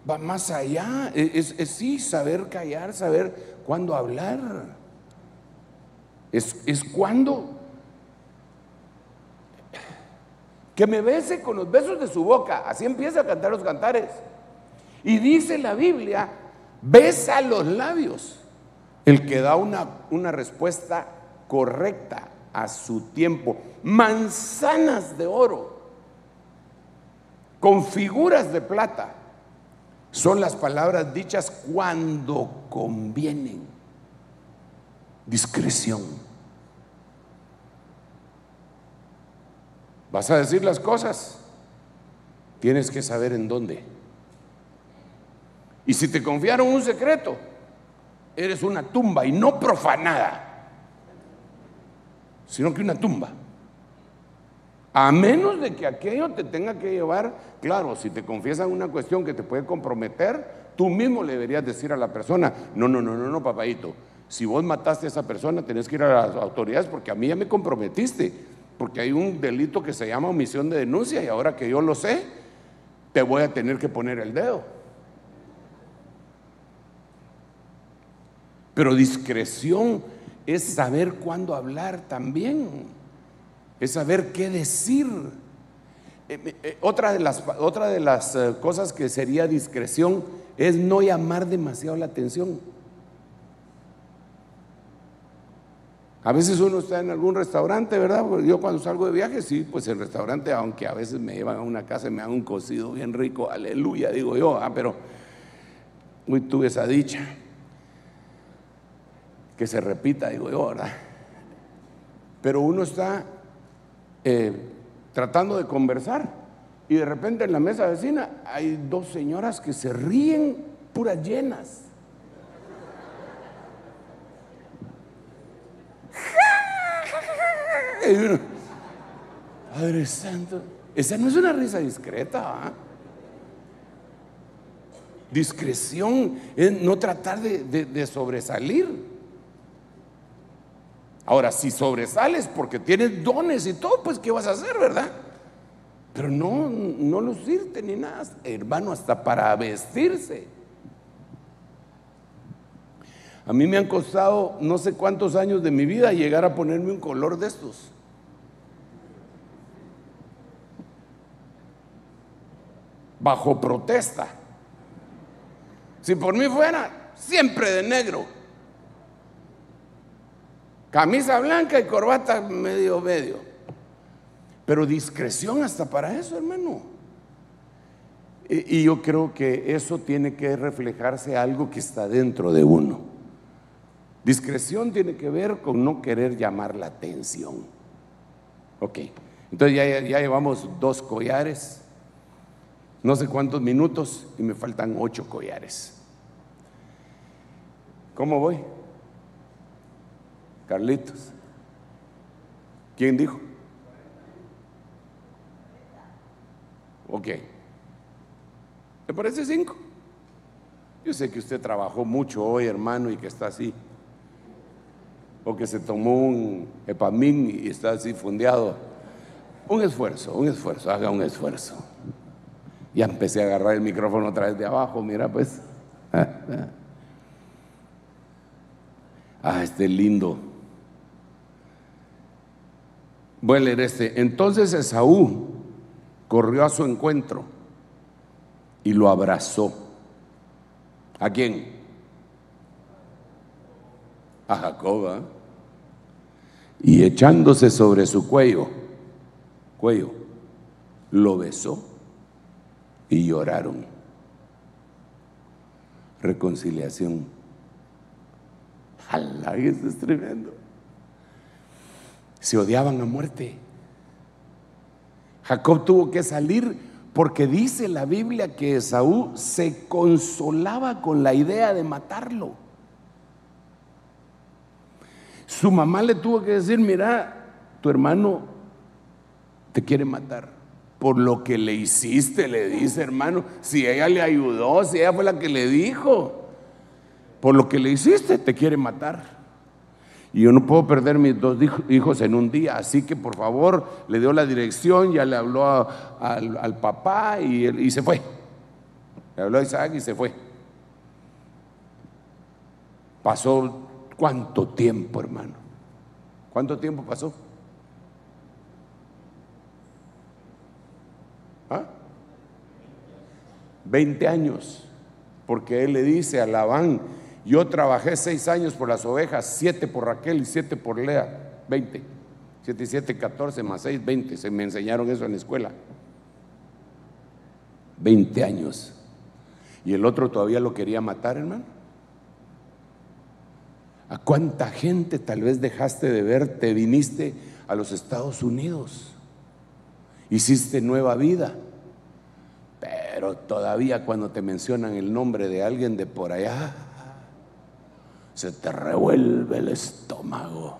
va más allá. Es, sí saber callar, saber cuándo hablar. Es, es cuando que me bese con los besos de su boca. Así empieza a cantar los cantares. Y dice la Biblia besa los labios. El que da una, una respuesta correcta a su tiempo. Manzanas de oro con figuras de plata son las palabras dichas cuando convienen. Discreción. Vas a decir las cosas. Tienes que saber en dónde. Y si te confiaron un secreto, eres una tumba y no profanada, sino que una tumba. A menos de que aquello te tenga que llevar, claro, si te confiesan una cuestión que te puede comprometer, tú mismo le deberías decir a la persona, no, no, no, no, no, papadito, si vos mataste a esa persona, tenés que ir a las autoridades porque a mí ya me comprometiste, porque hay un delito que se llama omisión de denuncia y ahora que yo lo sé, te voy a tener que poner el dedo. Pero discreción es saber cuándo hablar también, es saber qué decir. Eh, eh, otra de las, otra de las eh, cosas que sería discreción es no llamar demasiado la atención. A veces uno está en algún restaurante, ¿verdad? Yo cuando salgo de viaje, sí, pues el restaurante, aunque a veces me llevan a una casa y me dan un cocido bien rico, aleluya, digo yo, ah, pero hoy tuve esa dicha que se repita, digo yo, ¿verdad? Pero uno está eh, tratando de conversar y de repente en la mesa vecina hay dos señoras que se ríen puras llenas. Padre Santo, esa no es una risa discreta. Discreción es no tratar de sobresalir. Ahora, si sobresales porque tienes dones y todo, pues ¿qué vas a hacer, verdad? Pero no, no lucirte ni nada, hermano, hasta para vestirse. A mí me han costado no sé cuántos años de mi vida llegar a ponerme un color de estos. Bajo protesta. Si por mí fuera, siempre de negro. Camisa blanca y corbata medio medio. Pero discreción hasta para eso, hermano. Y, yo creo que eso tiene que reflejarse algo que está dentro de uno. Discreción tiene que ver con no querer llamar la atención. Ok, entonces ya, ya llevamos dos collares. no sé cuántos minutos y me faltan ocho collares. ¿Cómo voy? Carlitos. ¿Quién dijo? Ok. ¿Te parece cinco? Yo sé que usted trabajó mucho hoy, hermano, y que está así. O que se tomó un epamín y está así fundeado. Un esfuerzo, un esfuerzo, haga un esfuerzo. Ya empecé a agarrar el micrófono otra vez de abajo, mira pues. Ah, este lindo. Voy a leer este. Entonces Esaú corrió a su encuentro y lo abrazó. ¿A quién? A Jacob. ¿ah? Y echándose sobre su cuello, cuello, lo besó y lloraron. Reconciliación. ¡Hala! Eso es tremendo. Se odiaban a muerte. Jacob tuvo que salir porque dice la Biblia que Esaú se consolaba con la idea de matarlo. Su mamá le tuvo que decir, mira, tu hermano te quiere matar. Por lo que le hiciste, le dice hermano, si ella le ayudó, si ella fue la que le dijo, por lo que le hiciste, te quiere matar. Y yo no puedo perder mis dos hijos en un día. Así que por favor, le dio la dirección, ya le habló al, papá y, se fue. Le habló a Isaac y se fue. Pasó cuánto tiempo, hermano. ¿Cuánto tiempo pasó? ¿Ah? 20 años. Porque él le dice a Labán, yo trabajé seis años por las ovejas, siete por Raquel y siete por Lea, veinte. Siete y siete, catorce más seis, veinte. Se me enseñaron eso en la escuela. Veinte años. Y el otro todavía lo quería matar, hermano. ¿A cuánta gente tal vez dejaste de ver? Te viniste a los Estados Unidos. Hiciste nueva vida. Pero todavía cuando te mencionan el nombre de alguien de por allá, se te revuelve el estómago.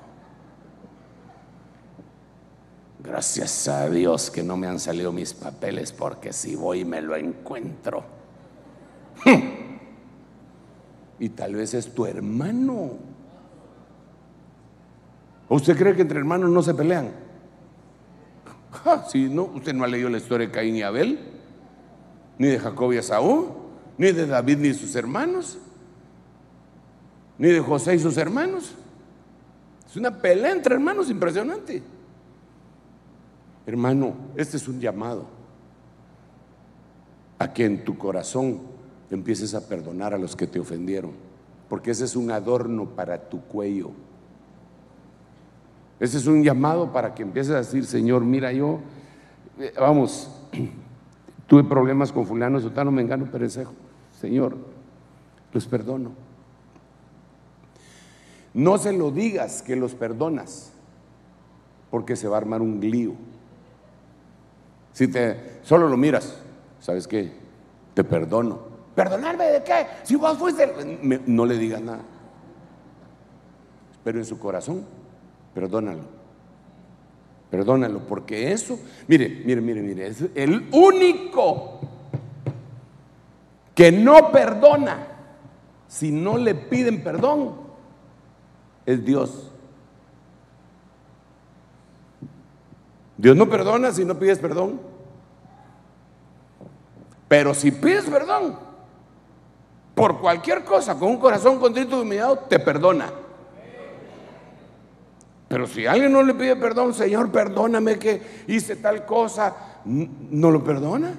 Gracias a Dios que no me han salido mis papeles porque si voy me lo encuentro. Y tal vez es tu hermano. usted cree que entre hermanos no se pelean? si no, usted no ha leído la historia de Caín y Abel, ni de Jacob y Esaú, ni de David ni sus hermanos ni de José y sus hermanos. Es una pelea entre hermanos impresionante. Hermano, este es un llamado a que en tu corazón empieces a perdonar a los que te ofendieron, porque ese es un adorno para tu cuello. Ese es un llamado para que empieces a decir, Señor, mira, yo, eh, vamos, tuve problemas con fulano, sotano, mengano, perecejo. Señor, los perdono. No se lo digas que los perdonas, porque se va a armar un lío. Si te solo lo miras, ¿sabes qué? Te perdono. ¿Perdonarme de qué? Si vos fuiste. no le digas nada. Pero en su corazón, perdónalo. Perdónalo, porque eso, mire, mire, mire, mire, es el único que no perdona si no le piden perdón es Dios. Dios no perdona si no pides perdón. Pero si pides perdón por cualquier cosa, con un corazón contrito y humillado, te perdona. Pero si alguien no le pide perdón, Señor, perdóname que hice tal cosa, no lo perdona.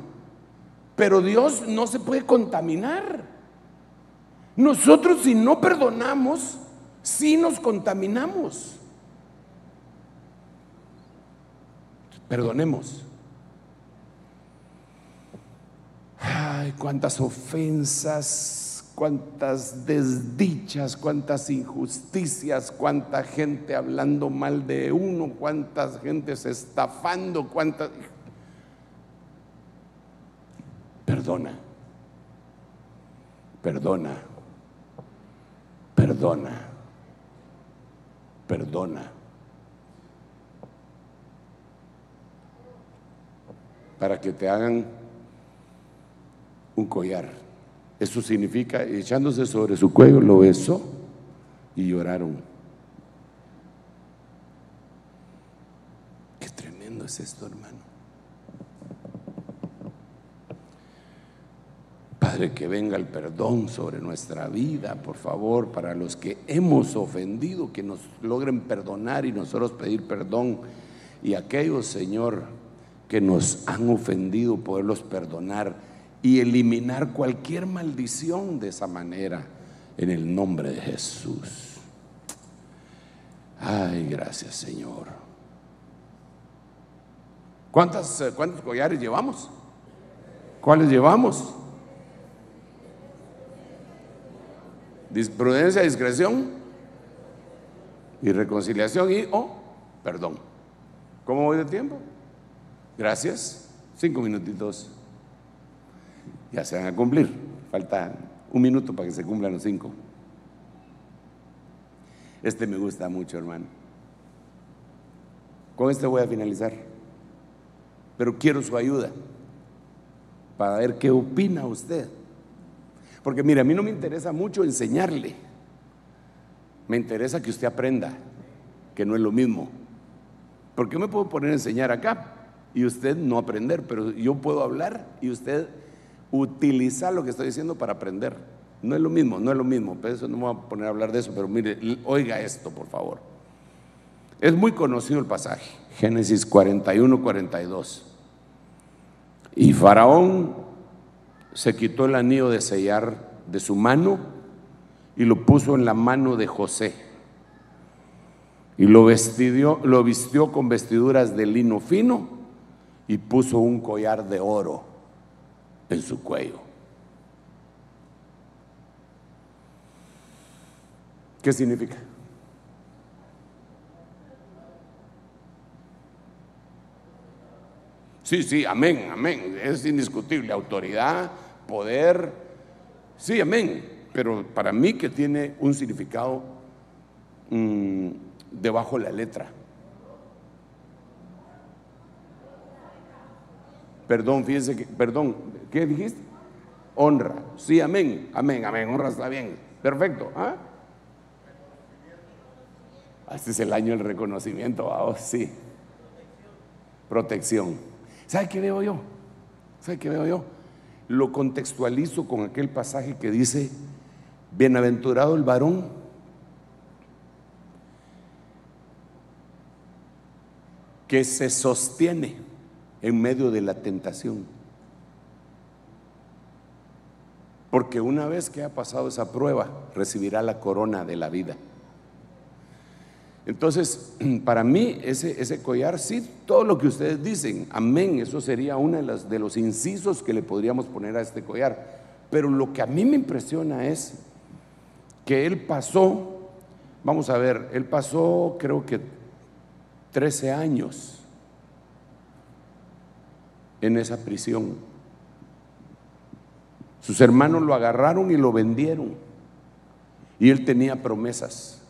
Pero Dios no se puede contaminar. Nosotros si no perdonamos, si nos contaminamos. Perdonemos. Ay, cuántas ofensas, cuántas desdichas, cuántas injusticias, cuánta gente hablando mal de uno, cuántas gentes estafando, cuántas... perdona, perdona, perdona, perdona. Para que te hagan un collar. Eso significa, echándose sobre su cuello, lo besó y lloraron. Qué tremendo es esto, hermano. Padre, que venga el perdón sobre nuestra vida, por favor, para los que hemos ofendido, que nos logren perdonar y nosotros pedir perdón. Y aquellos, Señor, que nos han ofendido, poderlos perdonar y eliminar cualquier maldición de esa manera en el nombre de Jesús. Ay, gracias Señor. ¿Cuántas, eh, ¿Cuántos collares llevamos? ¿Cuáles llevamos? Prudencia, discreción y reconciliación y o oh, perdón. ¿Cómo voy de tiempo? Gracias. Cinco minutitos ya se van a cumplir. Falta un minuto para que se cumplan los cinco. Este me gusta mucho, hermano. Con este voy a finalizar. Pero quiero su ayuda para ver qué opina usted. Porque mire, a mí no me interesa mucho enseñarle. Me interesa que usted aprenda, que no es lo mismo. Porque me puedo poner a enseñar acá y usted no aprender, pero yo puedo hablar y usted utilizar lo que estoy diciendo para aprender. No es lo mismo, no es lo mismo. Pero eso no me voy a poner a hablar de eso, pero mire, oiga esto, por favor. Es muy conocido el pasaje, Génesis 41, 42. Y Faraón se quitó el anillo de sellar de su mano y lo puso en la mano de José. Y lo, vestió, lo vistió con vestiduras de lino fino y puso un collar de oro en su cuello. ¿Qué significa? Sí, sí, amén, amén. Es indiscutible. Autoridad, poder. Sí, amén. Pero para mí que tiene un significado mm, debajo de la letra. Perdón, fíjense que, perdón, ¿qué dijiste? Honra. Sí, amén, amén, amén, honra está bien. Perfecto. ¿ah? Este es el año del reconocimiento, oh, sí. Protección. ¿Sabe qué veo yo? ¿Sabe qué veo yo? Lo contextualizo con aquel pasaje que dice, bienaventurado el varón que se sostiene en medio de la tentación. Porque una vez que ha pasado esa prueba, recibirá la corona de la vida. Entonces, para mí, ese, ese collar, sí, todo lo que ustedes dicen, amén, eso sería uno de, los incisos que le podríamos poner a este collar. Pero lo que a mí me impresiona es que él pasó, vamos a ver, él pasó creo que 13 años en esa prisión. Sus hermanos lo agarraron y lo vendieron. Y él tenía promesas.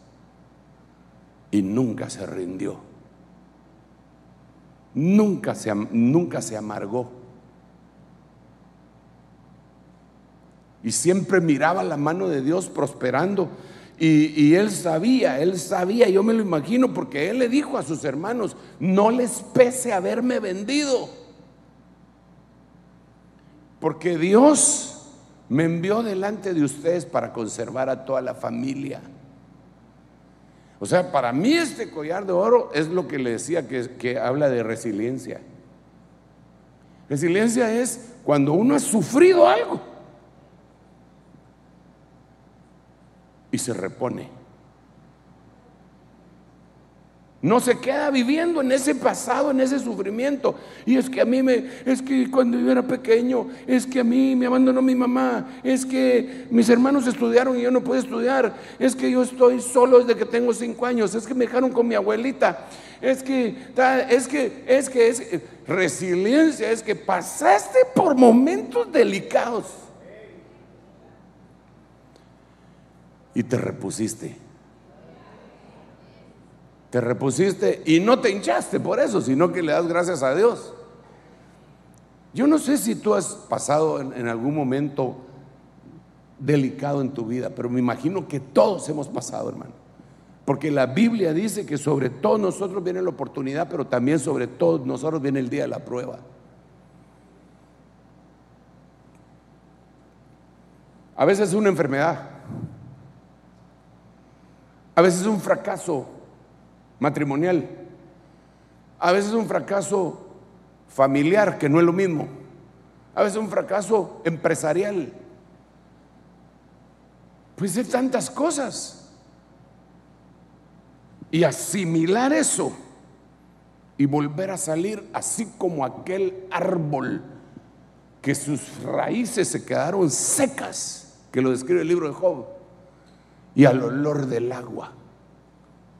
Y nunca se rindió. Nunca se, nunca se amargó. Y siempre miraba la mano de Dios prosperando. Y, y, él sabía, él sabía, yo me lo imagino, porque él le dijo a sus hermanos, no les pese haberme vendido porque Dios me envió delante de ustedes para conservar a toda la familia. O sea, para mí este collar de oro es lo que le decía que, que habla de resiliencia. Resiliencia es cuando uno ha sufrido algo y se repone. No se queda viviendo en ese pasado, en ese sufrimiento. Y es que a mí me, es que cuando yo era pequeño, es que a mí me abandonó mi mamá, es que mis hermanos estudiaron y yo no pude estudiar, es que yo estoy solo desde que tengo cinco años, es que me dejaron con mi abuelita, es que, es que, es que, es resiliencia, es que pasaste por momentos delicados y te repusiste te repusiste y no te hinchaste por eso, sino que le das gracias a Dios. Yo no sé si tú has pasado en, algún momento delicado en tu vida, pero me imagino que todos hemos pasado, hermano. Porque la Biblia dice que sobre todos nosotros viene la oportunidad, pero también sobre todos nosotros viene el día de la prueba. A veces es una enfermedad, a veces es un fracaso matrimonial. A veces un fracaso familiar, que no es lo mismo. A veces un fracaso empresarial. Pues de tantas cosas. Y asimilar eso y volver a salir así como aquel árbol que sus raíces se quedaron secas, que lo describe el libro de Job, y al olor del agua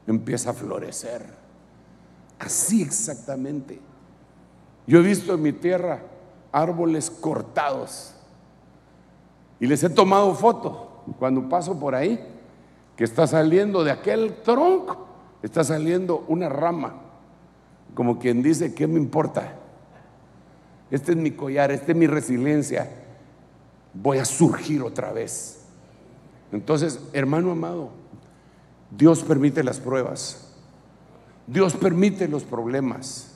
empieza a florecer. Así exactamente. Yo he visto en mi tierra árboles cortados y les he tomado foto cuando paso por ahí, que está saliendo de aquel tronco, está saliendo una rama, como quien dice, ¿qué me importa? Este es mi collar, esta es mi resiliencia, voy a surgir otra vez. Entonces, hermano amado, Dios permite las pruebas. Dios permite los problemas.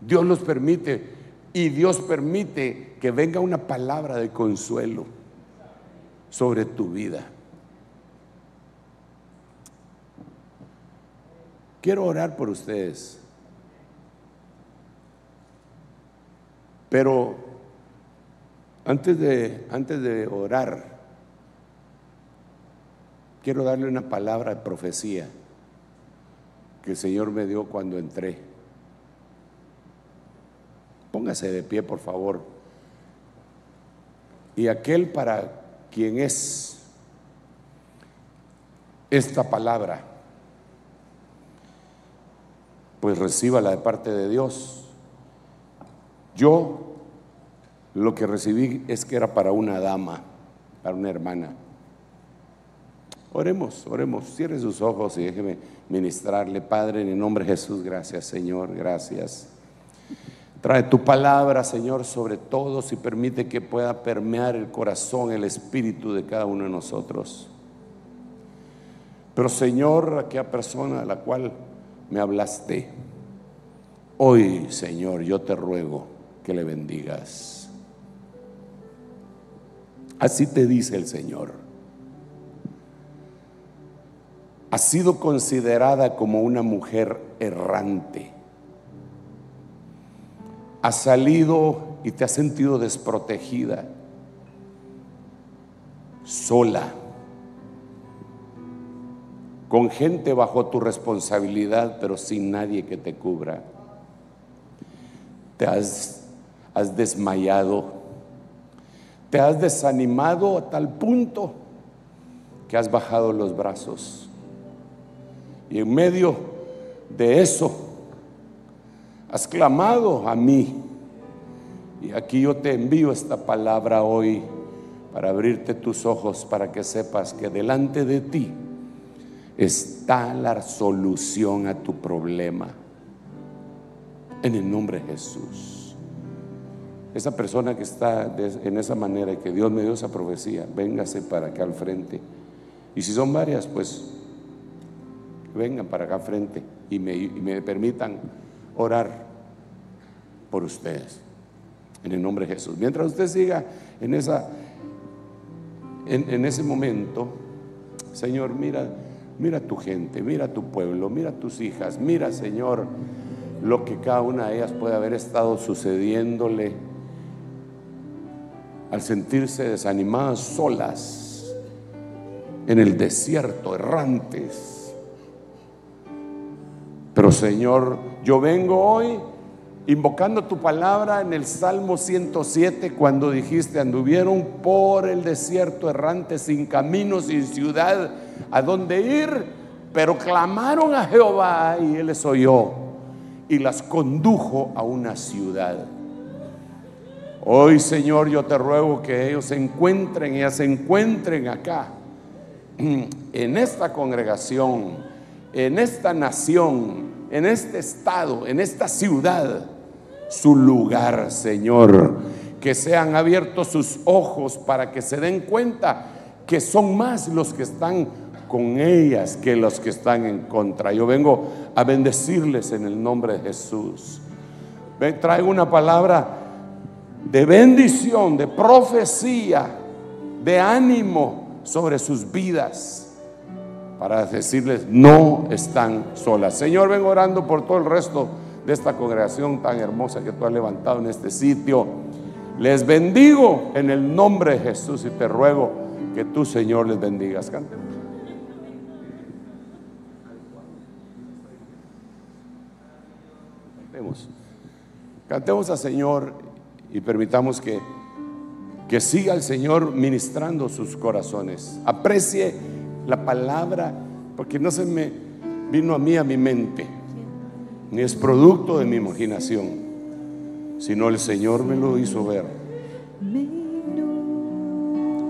Dios los permite. Y Dios permite que venga una palabra de consuelo sobre tu vida. Quiero orar por ustedes. Pero antes de, antes de orar, Quiero darle una palabra de profecía que el Señor me dio cuando entré. Póngase de pie, por favor. Y aquel para quien es esta palabra, pues recíbala de parte de Dios. Yo lo que recibí es que era para una dama, para una hermana. Oremos, oremos, cierre sus ojos y déjeme ministrarle, Padre, en el nombre de Jesús, gracias Señor, gracias. Trae tu palabra, Señor, sobre todos y permite que pueda permear el corazón, el espíritu de cada uno de nosotros. Pero Señor, aquella persona a la cual me hablaste, hoy, Señor, yo te ruego que le bendigas. Así te dice el Señor. Ha sido considerada como una mujer errante. Has salido y te has sentido desprotegida, sola, con gente bajo tu responsabilidad, pero sin nadie que te cubra. Te has, has desmayado, te has desanimado a tal punto que has bajado los brazos. Y en medio de eso, has clamado a mí. Y aquí yo te envío esta palabra hoy para abrirte tus ojos, para que sepas que delante de ti está la solución a tu problema. En el nombre de Jesús. Esa persona que está en esa manera y que Dios me dio esa profecía, véngase para acá al frente. Y si son varias, pues vengan para acá frente y me, permitan orar por ustedes. En el nombre de Jesús. Mientras usted siga en, esa, en, ese momento, Señor, mira, mira tu gente, mira tu pueblo, mira tus hijas, mira, Señor, lo que cada una de ellas puede haber estado sucediéndole al sentirse desanimadas solas en el desierto, errantes Pero Señor, yo vengo hoy invocando tu palabra en el Salmo 107 cuando dijiste, anduvieron por el desierto errante sin camino, sin ciudad a dónde ir, pero clamaron a Jehová y él les oyó y las condujo a una ciudad. Hoy, Señor, yo te ruego que ellos se encuentren, ellas se encuentren acá, en esta congregación, en esta nación, en este estado, en esta ciudad, su lugar, Señor. Que sean abiertos sus ojos para que se den cuenta que son más los que están con ellas que los que están en contra. Yo vengo a bendecirles en el nombre de Jesús. Traigo una palabra de bendición, de profecía, de ánimo sobre sus vidas para decirles no están solas. Señor, vengo orando por todo el resto de esta congregación tan hermosa que tú has levantado en este sitio. Les bendigo en el nombre de Jesús y te ruego que tú, Señor, les bendigas. Cantemos. Cantemos. Cantemos al Señor y permitamos que, que siga el Señor ministrando sus corazones. Aprecie la palabra, porque no se me vino a mí a mi mente ni es producto de mi imaginación, sino el Señor me lo hizo ver.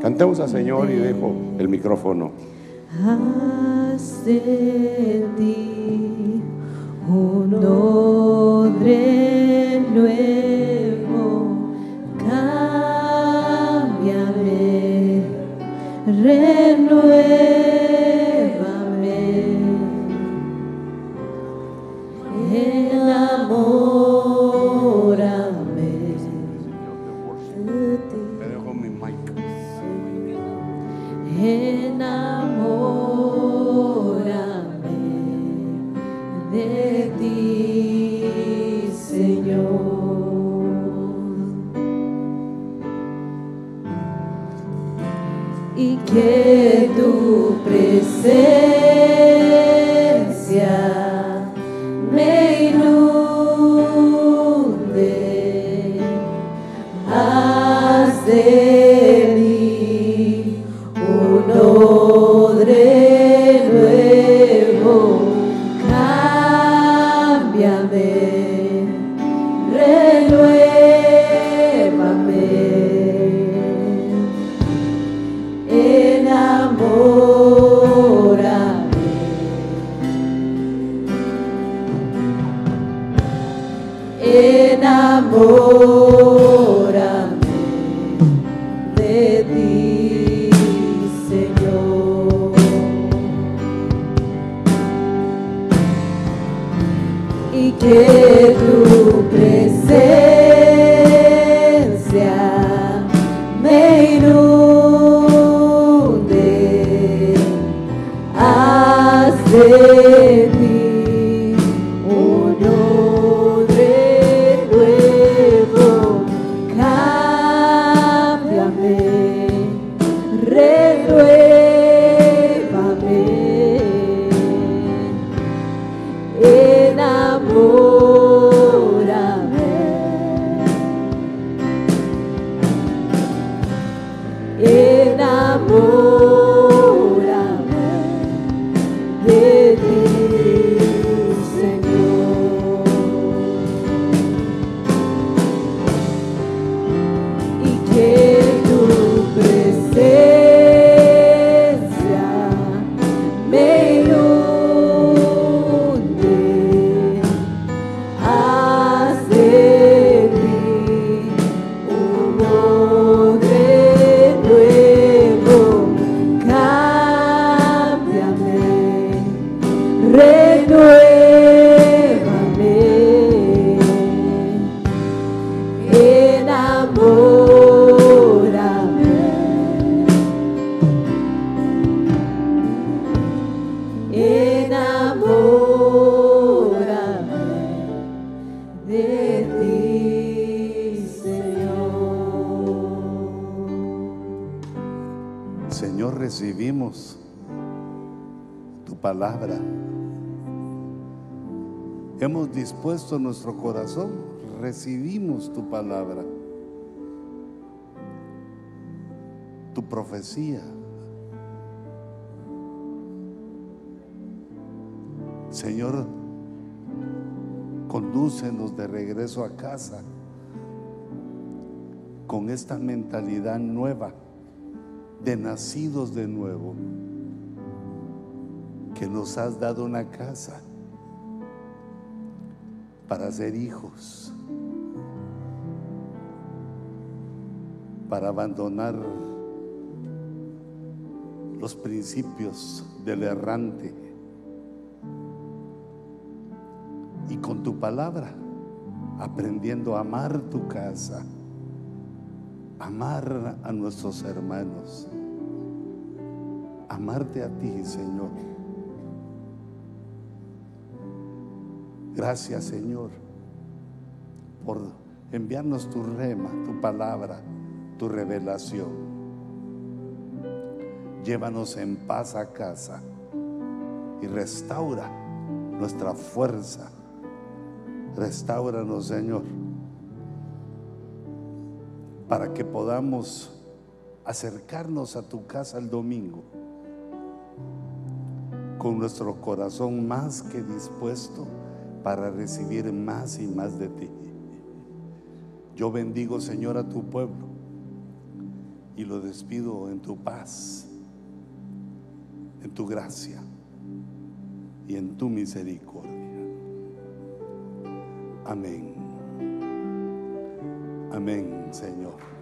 Cantemos al Señor y dejo el micrófono. Haz de ti un odre nuevo, cámbiame, renueve. palabra. Hemos dispuesto nuestro corazón, recibimos tu palabra, tu profecía. Señor, condúcenos de regreso a casa con esta mentalidad nueva de nacidos de nuevo que nos has dado una casa para ser hijos, para abandonar los principios del errante y con tu palabra aprendiendo a amar tu casa, amar a nuestros hermanos, amarte a ti, Señor. Gracias, Señor, por enviarnos tu rema, tu palabra, tu revelación. Llévanos en paz a casa y restaura nuestra fuerza. Restauranos, Señor, para que podamos acercarnos a tu casa el domingo con nuestro corazón más que dispuesto para recibir más y más de ti. Yo bendigo, Señor, a tu pueblo y lo despido en tu paz, en tu gracia y en tu misericordia. Amén. Amén, Señor.